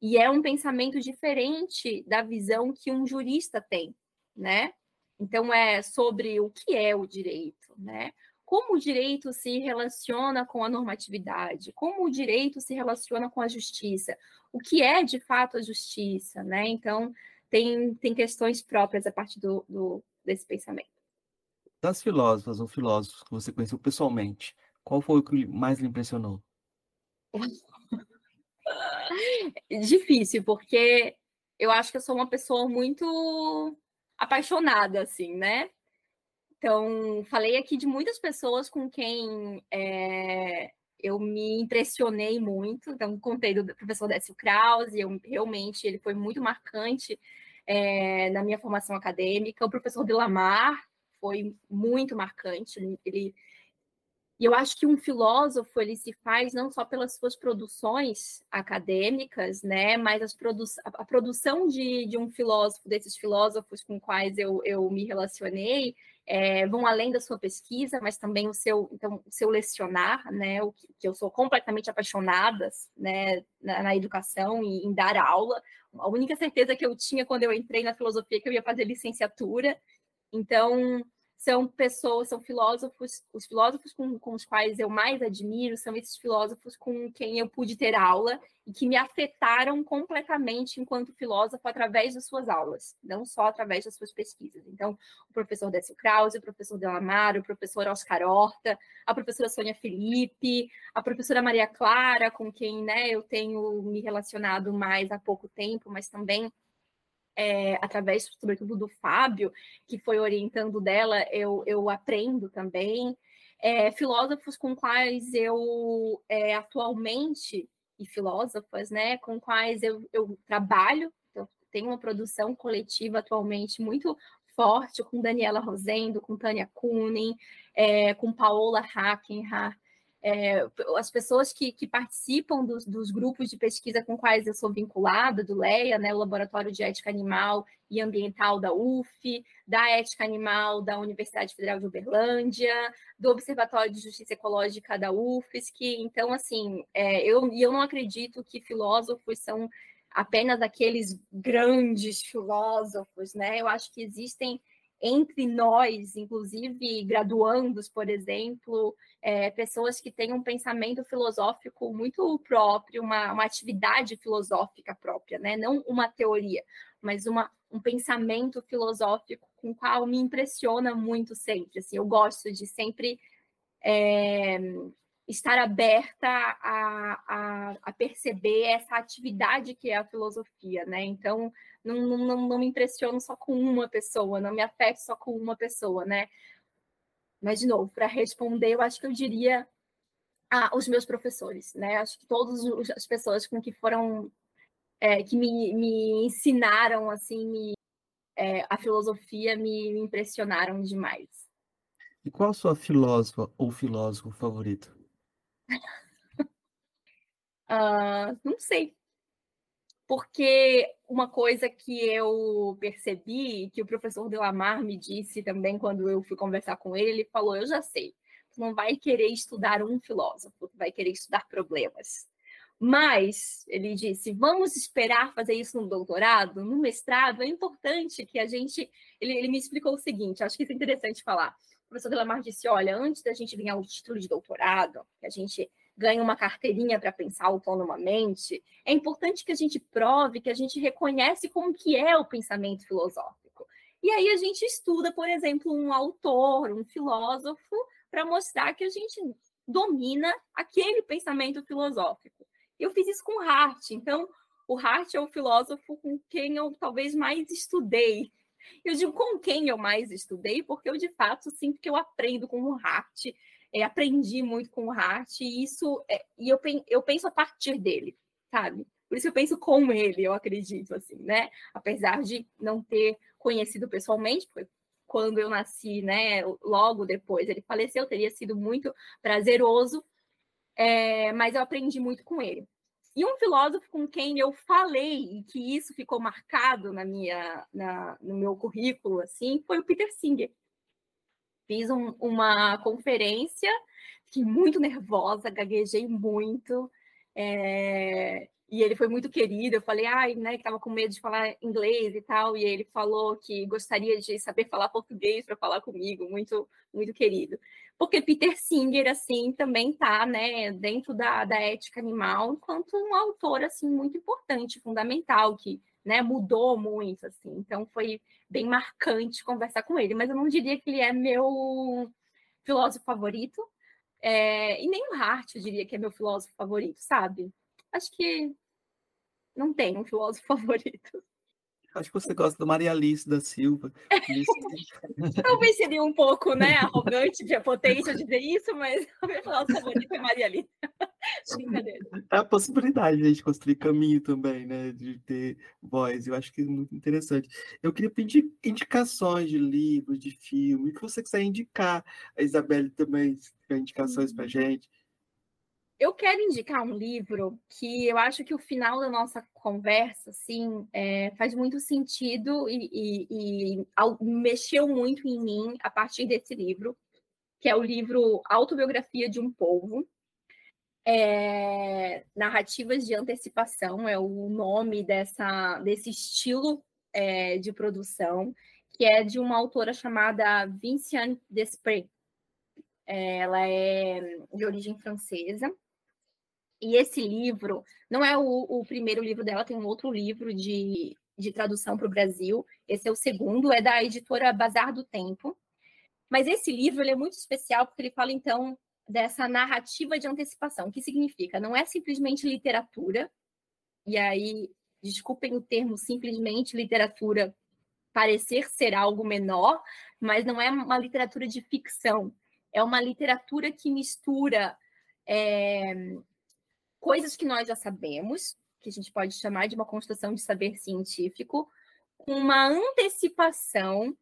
Speaker 2: E é um pensamento diferente da visão que um jurista tem, né? Então, é sobre o que é o direito, né? Como o direito se relaciona com a normatividade, como o direito se relaciona com a justiça, o que é de fato a justiça, né? Então, tem, tem questões próprias a partir do, do desse pensamento.
Speaker 1: Das filósofas ou filósofos que você conheceu pessoalmente, qual foi o que mais lhe impressionou? [laughs]
Speaker 2: Difícil, porque eu acho que eu sou uma pessoa muito apaixonada, assim, né? Então, falei aqui de muitas pessoas com quem é, eu me impressionei muito. Então, contei do professor Décio Krause, eu, realmente ele foi muito marcante é, na minha formação acadêmica. O professor Delamar foi muito marcante. Ele, e eu acho que um filósofo ele se faz não só pelas suas produções acadêmicas, né, mas as produ a, produção de, de um filósofo, desses filósofos com quais eu, eu me relacionei, é, vão além da sua pesquisa, mas também o seu, então, o seu lecionar, né, o que, que eu sou completamente apaixonada, né, na, na, educação e em dar aula. A única certeza que eu tinha quando eu entrei na filosofia é que eu ia fazer licenciatura. Então, são pessoas, são filósofos, os filósofos com, com, os quais eu mais admiro são esses filósofos com quem eu pude ter aula e que me afetaram completamente enquanto filósofo através das suas aulas, não só através das suas pesquisas. Então, o professor Décio Krause, o professor Delamar, o professor Oscar Horta, a professora Sônia Felipe, a professora Maria Clara, com quem né, eu tenho me relacionado mais há pouco tempo, mas também é, através, sobretudo, do Fábio, que foi orientando dela, eu, eu aprendo também. É, filósofos com quais eu é, atualmente, e filósofas, né, com quais eu, eu trabalho, eu tenho uma produção coletiva atualmente muito forte com Daniela Rosendo, com Tânia Kunin, é, com Paola Hackenhardt, é, as pessoas que, que participam dos, dos, grupos de pesquisa com quais eu sou vinculada, do LEA, né, o Laboratório de Ética Animal e Ambiental da UF, da Ética Animal da Universidade Federal de Uberlândia, do Observatório de Justiça Ecológica da UFSC. Então, assim, é, eu, eu não acredito que filósofos são apenas aqueles grandes filósofos, né? Eu acho que existem entre nós, inclusive graduandos, por exemplo, é, pessoas que têm um pensamento filosófico muito próprio, uma, uma atividade filosófica própria, né? não uma teoria, mas uma, um pensamento filosófico com o qual me impressiona muito sempre. Assim, eu gosto de sempre é, estar aberta a, a, a, perceber essa atividade que é a filosofia, né? Então, não, não, não me impressiono só com uma pessoa, não me afeto só com uma pessoa, né? Mas, de novo, para responder, eu acho que eu diria ah, os meus professores, né? Acho que todas as pessoas com que foram, é, que me, me ensinaram, assim, me, é, a filosofia me, me impressionaram demais.
Speaker 1: E qual a sua filósofa ou filósofo favorito?
Speaker 2: Uh, [laughs] não sei. Porque uma coisa que eu percebi, que o professor Delamar me disse também quando eu fui conversar com ele, ele falou: Eu já sei, tu não vai querer estudar um filósofo, tu vai querer estudar problemas. Mas, ele disse, vamos esperar fazer isso no doutorado, no mestrado, é importante que a gente. Ele, ele me explicou o seguinte, acho que isso é interessante falar. Professor Delamar disse: olha, antes da gente ganhar o título de doutorado, que a gente ganha uma carteirinha para pensar autonomamente, é importante que a gente prove que a gente reconhece como que é o pensamento filosófico. E aí a gente estuda, por exemplo, um autor, um filósofo, para mostrar que a gente domina aquele pensamento filosófico. Eu fiz isso com Hart. Então, o Hart é o filósofo com quem eu talvez mais estudei. Eu digo com quem eu mais estudei, porque eu de fato sinto que eu aprendo com o Hart, é, aprendi muito com o Hart, e isso é, e eu, eu penso a partir dele, sabe? Por isso eu penso com ele, eu acredito, assim, né? Apesar de não ter conhecido pessoalmente, porque quando eu nasci, né, logo depois ele faleceu, teria sido muito prazeroso, é, mas eu aprendi muito com ele. E um filósofo com quem eu falei e que isso ficou marcado na minha, na, no meu currículo, assim, foi o Peter Singer. Fiz um, uma conferência, fiquei muito nervosa, gaguejei muito, é, e ele foi muito querido. Eu falei, ai, né, que estava com medo de falar inglês e tal, e ele falou que gostaria de saber falar português para falar comigo, muito, muito querido porque Peter Singer, assim, também está né, dentro da, da ética animal, enquanto um autor, assim, muito importante, fundamental, que né, mudou muito, assim. Então, foi bem marcante conversar com ele, mas eu não diria que ele é meu filósofo favorito, é, e nem o Hart, eu diria que é meu filósofo favorito, sabe? Acho que não tem um filósofo [laughs] favorito.
Speaker 1: Acho que você gosta da Maria Alice da Silva. [laughs]
Speaker 2: Talvez seria um pouco, né, [laughs] arrogante, potência dizer isso, mas a minha palavra favorita é Maria Alice.
Speaker 1: Brincadeira. É a possibilidade de a gente construir caminho também, né, de ter voz. Eu acho que é muito interessante. Eu queria pedir indicações de livros, de filmes, que você quiser indicar. A Isabelle também, indicações para gente
Speaker 2: eu quero indicar um livro que eu acho que o final da nossa conversa, assim, é, faz muito sentido e, e, e, mexeu muito em mim a partir desse livro, que é o livro Autobiografia de um Povo, é, Narrativas de Antecipação, é o nome dessa, desse estilo é, de produção, que é de uma autora chamada Vinciane Desprez. Ela é de origem francesa e esse livro não é o, o primeiro livro dela, tem um outro livro de, de tradução para o Brasil. Esse é o segundo, é da editora Bazar do Tempo. Mas esse livro é muito especial porque ele fala, então, dessa narrativa de antecipação. O que significa? Não é simplesmente literatura, e aí, desculpem o termo simplesmente literatura parecer ser algo menor, mas não é uma literatura de ficção. É uma literatura que mistura é, coisas que nós já sabemos, que a gente pode chamar de uma construção de saber científico, com uma antecipação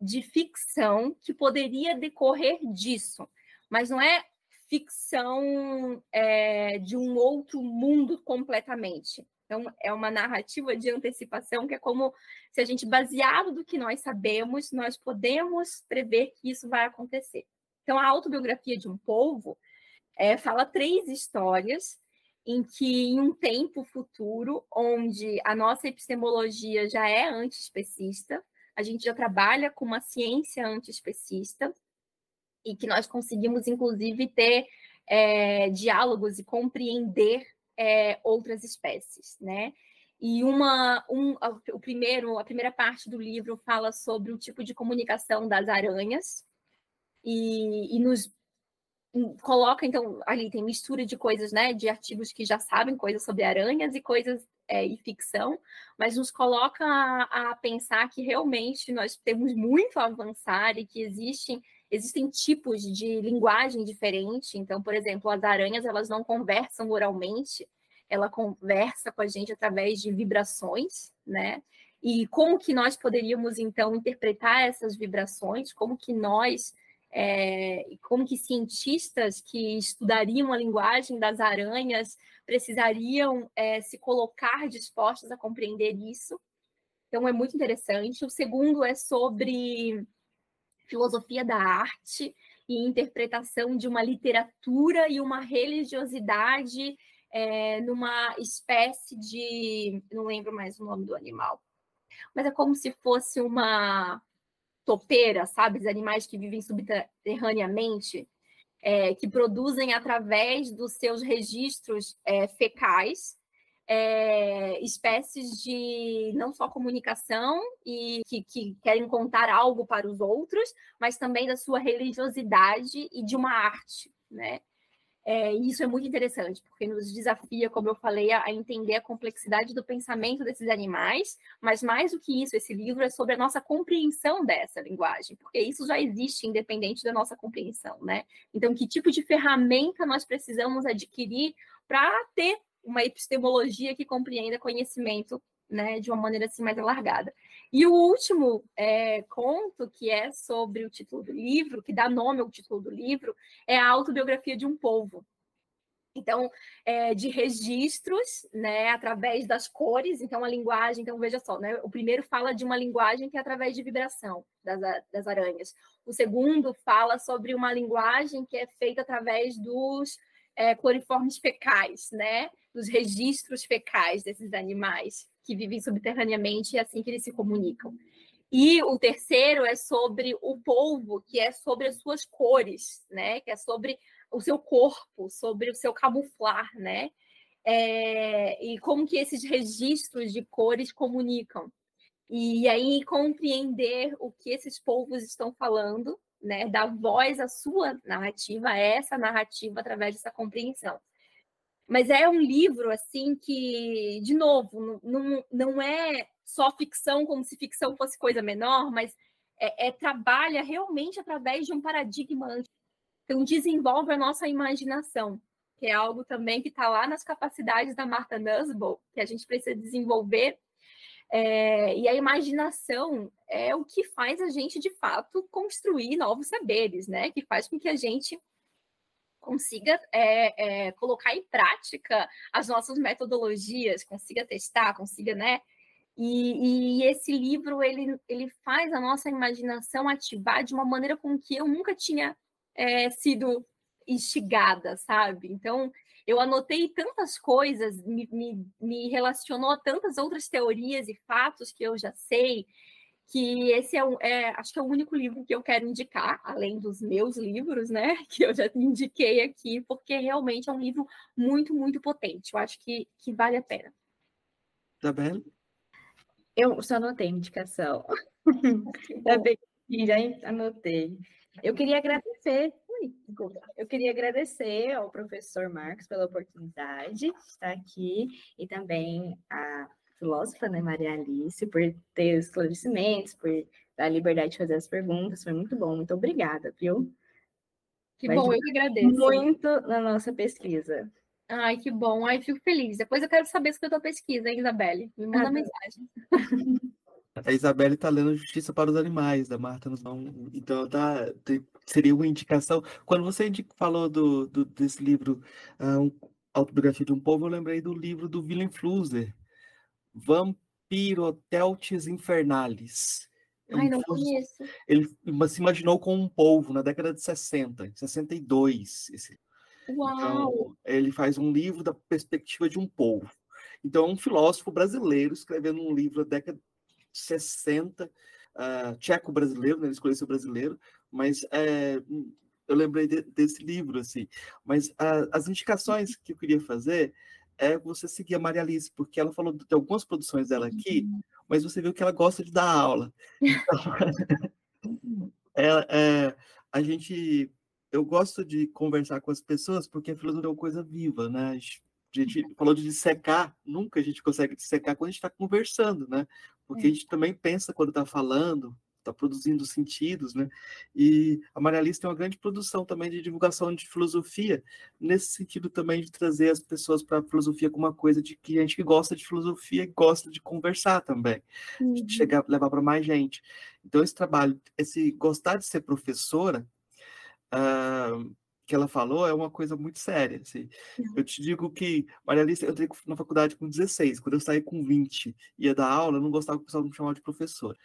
Speaker 2: de ficção que poderia decorrer disso. Mas não é ficção é, de um outro mundo completamente. Então, é uma narrativa de antecipação que é como se a gente, baseado do que nós sabemos, nós podemos prever que isso vai acontecer. Então, a autobiografia de um povo é, fala três histórias em que em um tempo futuro, onde a nossa epistemologia já é antiespecista, a gente já trabalha com uma ciência antiespecista, e que nós conseguimos, inclusive, ter é, diálogos e compreender é, outras espécies, né? E uma, um, o primeiro, a primeira parte do livro fala sobre o tipo de comunicação das aranhas e, e nos coloca, então, ali tem mistura de coisas, né, de artigos que já sabem coisas sobre aranhas e coisas é, e ficção, mas nos coloca a, a, pensar que realmente nós temos muito a avançar e que existem, existem tipos de linguagem diferente. Então, por exemplo, as aranhas, elas não conversam oralmente, ela conversa com a gente através de vibrações, né? E como que nós poderíamos, então, interpretar essas vibrações, como que nós é, como que cientistas que estudariam a linguagem das aranhas precisariam é, se colocar dispostos a compreender isso. Então, é muito interessante. O segundo é sobre filosofia da arte e interpretação de uma literatura e uma religiosidade é, numa espécie de. Não lembro mais o nome do animal. Mas é como se fosse uma topeira, sabe? Os animais que vivem subterraneamente, é, que produzem através dos seus registros é, fecais é, espécies de não só comunicação e que, que, querem contar algo para os outros, mas também da sua religiosidade e de uma arte, né? É, e isso é muito interessante, porque nos desafia, como eu falei, a, a, entender a complexidade do pensamento desses animais, mas mais do que isso, esse livro é sobre a nossa compreensão dessa linguagem, porque isso já existe independente da nossa compreensão, né? Então, que tipo de ferramenta nós precisamos adquirir para ter uma epistemologia que compreenda conhecimento né, de uma maneira assim mais alargada. E o último é, conto, que é sobre o título do livro, que dá nome ao título do livro, é a autobiografia de um povo. Então, é, de registros, né, através das cores, então a linguagem, então veja só, né, o primeiro fala de uma linguagem que é através de vibração das, das aranhas. O segundo fala sobre uma linguagem que é feita através dos é, cloriformes fecais, né, dos registros fecais desses animais que vivem subterraneamente e é assim que eles se comunicam. E o terceiro é sobre o polvo, que é sobre as suas cores, né? Que é sobre o seu corpo, sobre o seu camuflar, né? É, e como que esses registros de cores comunicam. E aí compreender o que esses povos estão falando, né? Dar voz à sua narrativa, a essa narrativa através dessa compreensão. Mas é um livro, assim, que, de novo, não, não é só ficção como se ficção fosse coisa menor, mas é, é trabalha realmente através de um paradigma. Então, desenvolve a nossa imaginação, que é algo também que está lá nas capacidades da Martha Nussbaum, que a gente precisa desenvolver. É, e a imaginação é o que faz a gente, de fato, construir novos saberes, né? Que faz com que a gente consiga é, é, colocar em prática as nossas metodologias, consiga testar, consiga, né? E, e, esse livro ele, ele faz a nossa imaginação ativar de uma maneira com que eu nunca tinha é, sido instigada, sabe? Então eu anotei tantas coisas, me, me, me relacionou a tantas outras teorias e fatos que eu já sei, que esse é, é, acho que é o único livro que eu quero indicar, além dos meus livros, né, [laughs] que eu já indiquei aqui, porque realmente é um livro muito, muito potente. Eu acho que, que vale a pena.
Speaker 1: Tá bem?
Speaker 3: Eu só anotei a indicação. [laughs] Tá bem, já anotei. Eu queria agradecer, eu queria agradecer ao professor Marcos pela oportunidade de estar aqui e também a filósofa, né, Maria Alice, por ter esclarecimentos, por dar a liberdade de fazer as perguntas. Foi muito bom, muito obrigada, viu?
Speaker 2: Que Vai bom, eu que agradeço.
Speaker 3: Muito na nossa pesquisa.
Speaker 2: Ai, que bom. Ai, fico feliz. Depois eu quero saber sobre a tua pesquisa, hein, Isabelle? Me manda ah, mensagem. [laughs]
Speaker 1: A Isabelle está lendo Justiça para os Animais, da Marta Então, tá, seria uma indicação. Quando você falou do, do desse livro, uh, um, Autobiografia de um Povo, eu lembrei do livro do Willem Flusser, Vampiroteltes Infernalis.
Speaker 2: É Ai, não conheço.
Speaker 1: Ele se imaginou com um polvo na década de 60, 62. Esse.
Speaker 2: Uau! Então,
Speaker 1: ele faz um livro da perspectiva de um polvo. Então, um filósofo brasileiro escrevendo um livro da década de 60, uh, ah, tcheco-brasileiro, né? ele escolheu ser brasileiro, mas é, eu lembrei de, desse livro, assim. Mas uh, as indicações que eu queria fazer é você seguir a Maria Alice, porque ela falou de algumas produções dela aqui, uhum. mas você viu que ela gosta de dar aula. [laughs] Então, [laughs] é, é, a gente eu gosto de conversar com as pessoas porque a filosofia é uma coisa viva, né? A gente falou de dissecar, nunca a gente consegue dissecar quando a gente está conversando, né? Porque a gente também pensa quando está falando, está produzindo sentidos, né? E a Maria Alice tem uma grande produção também de divulgação de filosofia, nesse sentido também de trazer as pessoas para a filosofia como uma coisa de que a gente que gosta de filosofia e gosta de conversar também, uhum. de chegar, levar para mais gente. Então esse trabalho, esse gostar de ser professora, uh, que ela falou é uma coisa muito séria. Assim. Uhum. Eu te digo que, Maria Alice, eu entrei na faculdade com 16, quando eu saí com 20 ia dar aula, eu não gostava que o pessoal me chamava de professor.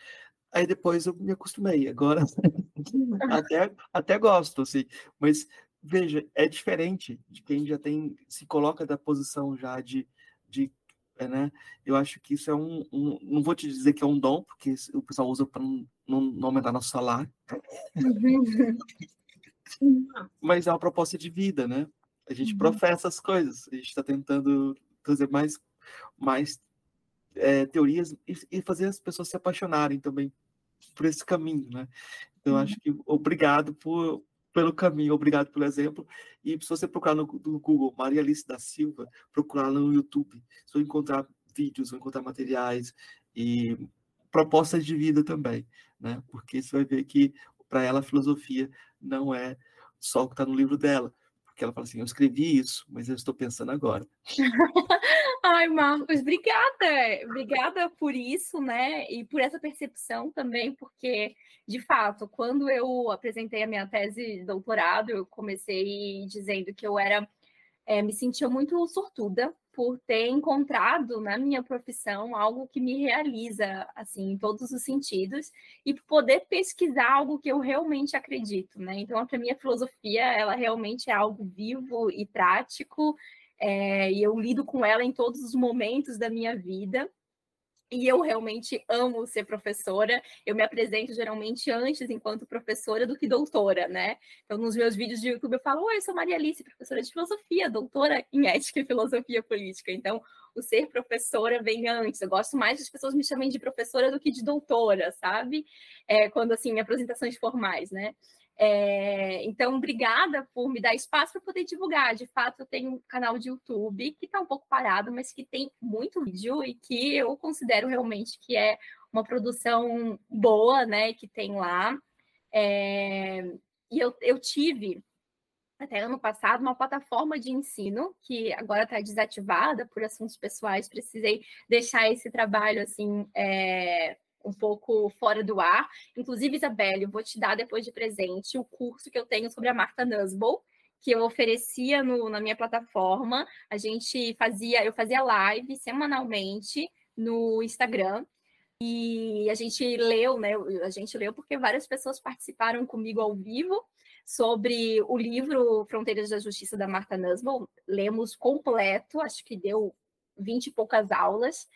Speaker 1: Aí depois eu me acostumei. Agora [laughs] até, até gosto, assim. Mas veja, é diferente de quem já tem, se coloca da posição já de, de é, né? Eu acho que isso é um, um, não vou te dizer que é um dom, porque o pessoal usa para não, não, aumentar nosso salário. [laughs] [laughs] Mas é uma proposta de vida, né? A gente uhum. professa as coisas, a gente está tentando trazer mais, mais é, teorias e, e, fazer as pessoas se apaixonarem também por esse caminho, né? Então, uhum. acho que obrigado por, pelo caminho, obrigado pelo exemplo. E se você procurar no, no Google Maria Alice da Silva, procurar no YouTube, você vai encontrar vídeos, vai encontrar materiais e propostas de vida também, né? Porque você vai ver que para ela a filosofia não é só o que está no livro dela, porque ela fala assim: eu escrevi isso, mas eu estou pensando agora. [laughs]
Speaker 2: Ai, Marcos, obrigada, obrigada por isso, né? E por essa percepção também, porque, de fato, quando eu apresentei a minha tese de doutorado, eu comecei dizendo que eu era, é, me sentia muito sortuda por ter encontrado na minha profissão algo que me realiza, assim, em todos os sentidos, e poder pesquisar algo que eu realmente acredito, né? Então, para mim, a filosofia, ela realmente é algo vivo e prático, é, e eu lido com ela em todos os momentos da minha vida. E eu realmente amo ser professora. Eu me apresento geralmente antes enquanto professora do que doutora, né? Então, nos meus vídeos de YouTube, eu falo: Oi, eu sou Maria Alice, professora de filosofia, doutora em ética e filosofia política. Então, o ser professora vem antes. Eu gosto mais das pessoas me chamem de professora do que de doutora, sabe? É, quando, assim, apresentações formais, né? É, então, obrigada por me dar espaço para poder divulgar. De fato, eu tenho um canal de YouTube que está um pouco parado, mas que tem muito vídeo e que eu considero realmente que é uma produção boa, né? Que tem lá. É, e eu, eu tive até ano passado uma plataforma de ensino que agora está desativada por assuntos pessoais. Precisei deixar esse trabalho assim. É, um pouco fora do ar. Inclusive, Isabelle, eu vou te dar depois de presente o curso que eu tenho sobre a Marta Nussbaum, que eu oferecia no, na minha plataforma. A gente fazia, eu fazia live semanalmente no Instagram. E a gente leu, né? A gente leu porque várias pessoas participaram comigo ao vivo sobre o livro Fronteiras da Justiça da Marta Nussbaum. Lemos completo, acho que deu vinte e poucas aulas.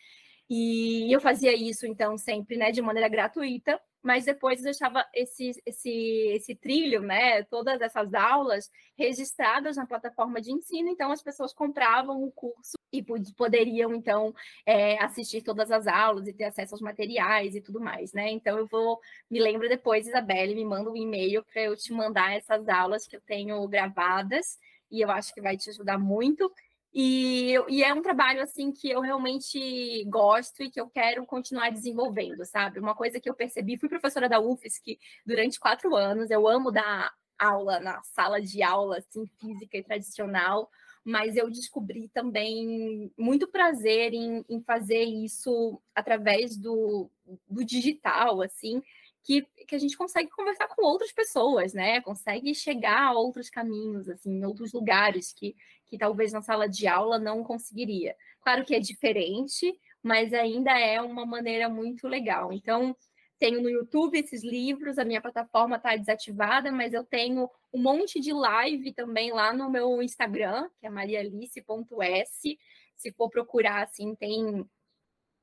Speaker 2: E eu fazia isso, então, sempre, né, de maneira gratuita, mas depois deixava esse, esse, esse trilho, né, todas essas aulas registradas na plataforma de ensino, então as pessoas compravam o curso e poderiam, então, é, assistir todas as aulas e ter acesso aos materiais e tudo mais, né? Então eu vou, me lembro depois, Isabelle, me manda um e-mail para eu te mandar essas aulas que eu tenho gravadas, e eu acho que vai te ajudar muito. E, e, é um trabalho assim que eu realmente gosto e que eu quero continuar desenvolvendo, sabe? Uma coisa que eu percebi, fui professora da UFSC durante quatro anos, eu amo dar aula na sala de aula, assim, física e tradicional, mas eu descobri também muito prazer em, em fazer isso através do, do digital, assim, que, que a gente consegue conversar com outras pessoas, né? Consegue chegar a outros caminhos, assim, em outros lugares que, que talvez na sala de aula não conseguiria. Claro que é diferente, mas ainda é uma maneira muito legal. Então, tenho no YouTube esses livros, a minha plataforma está desativada, mas eu tenho um monte de live também lá no meu Instagram, que é marialice.s. Se for procurar, assim, tem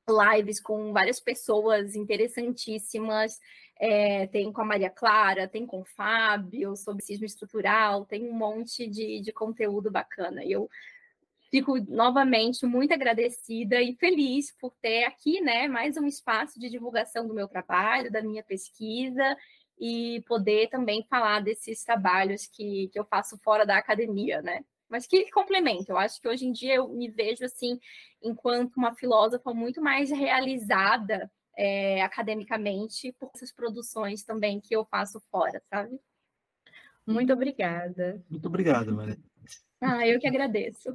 Speaker 2: lives com várias pessoas interessantíssimas. É, tem com a Maria Clara, tem com o Fábio sobre cisma estrutural, tem um monte de, de conteúdo bacana. E eu fico novamente muito agradecida e feliz por ter aqui né, mais um espaço de divulgação do meu trabalho, da minha pesquisa e poder também falar desses trabalhos que, que eu faço fora da academia, né? Mas que complemento. Eu acho que hoje em dia eu me vejo assim, enquanto uma filósofa muito mais realizada é, academicamente por essas produções também que eu faço fora, sabe?
Speaker 3: Muito obrigada.
Speaker 1: Muito obrigado, Maria.
Speaker 2: Ah, eu que agradeço.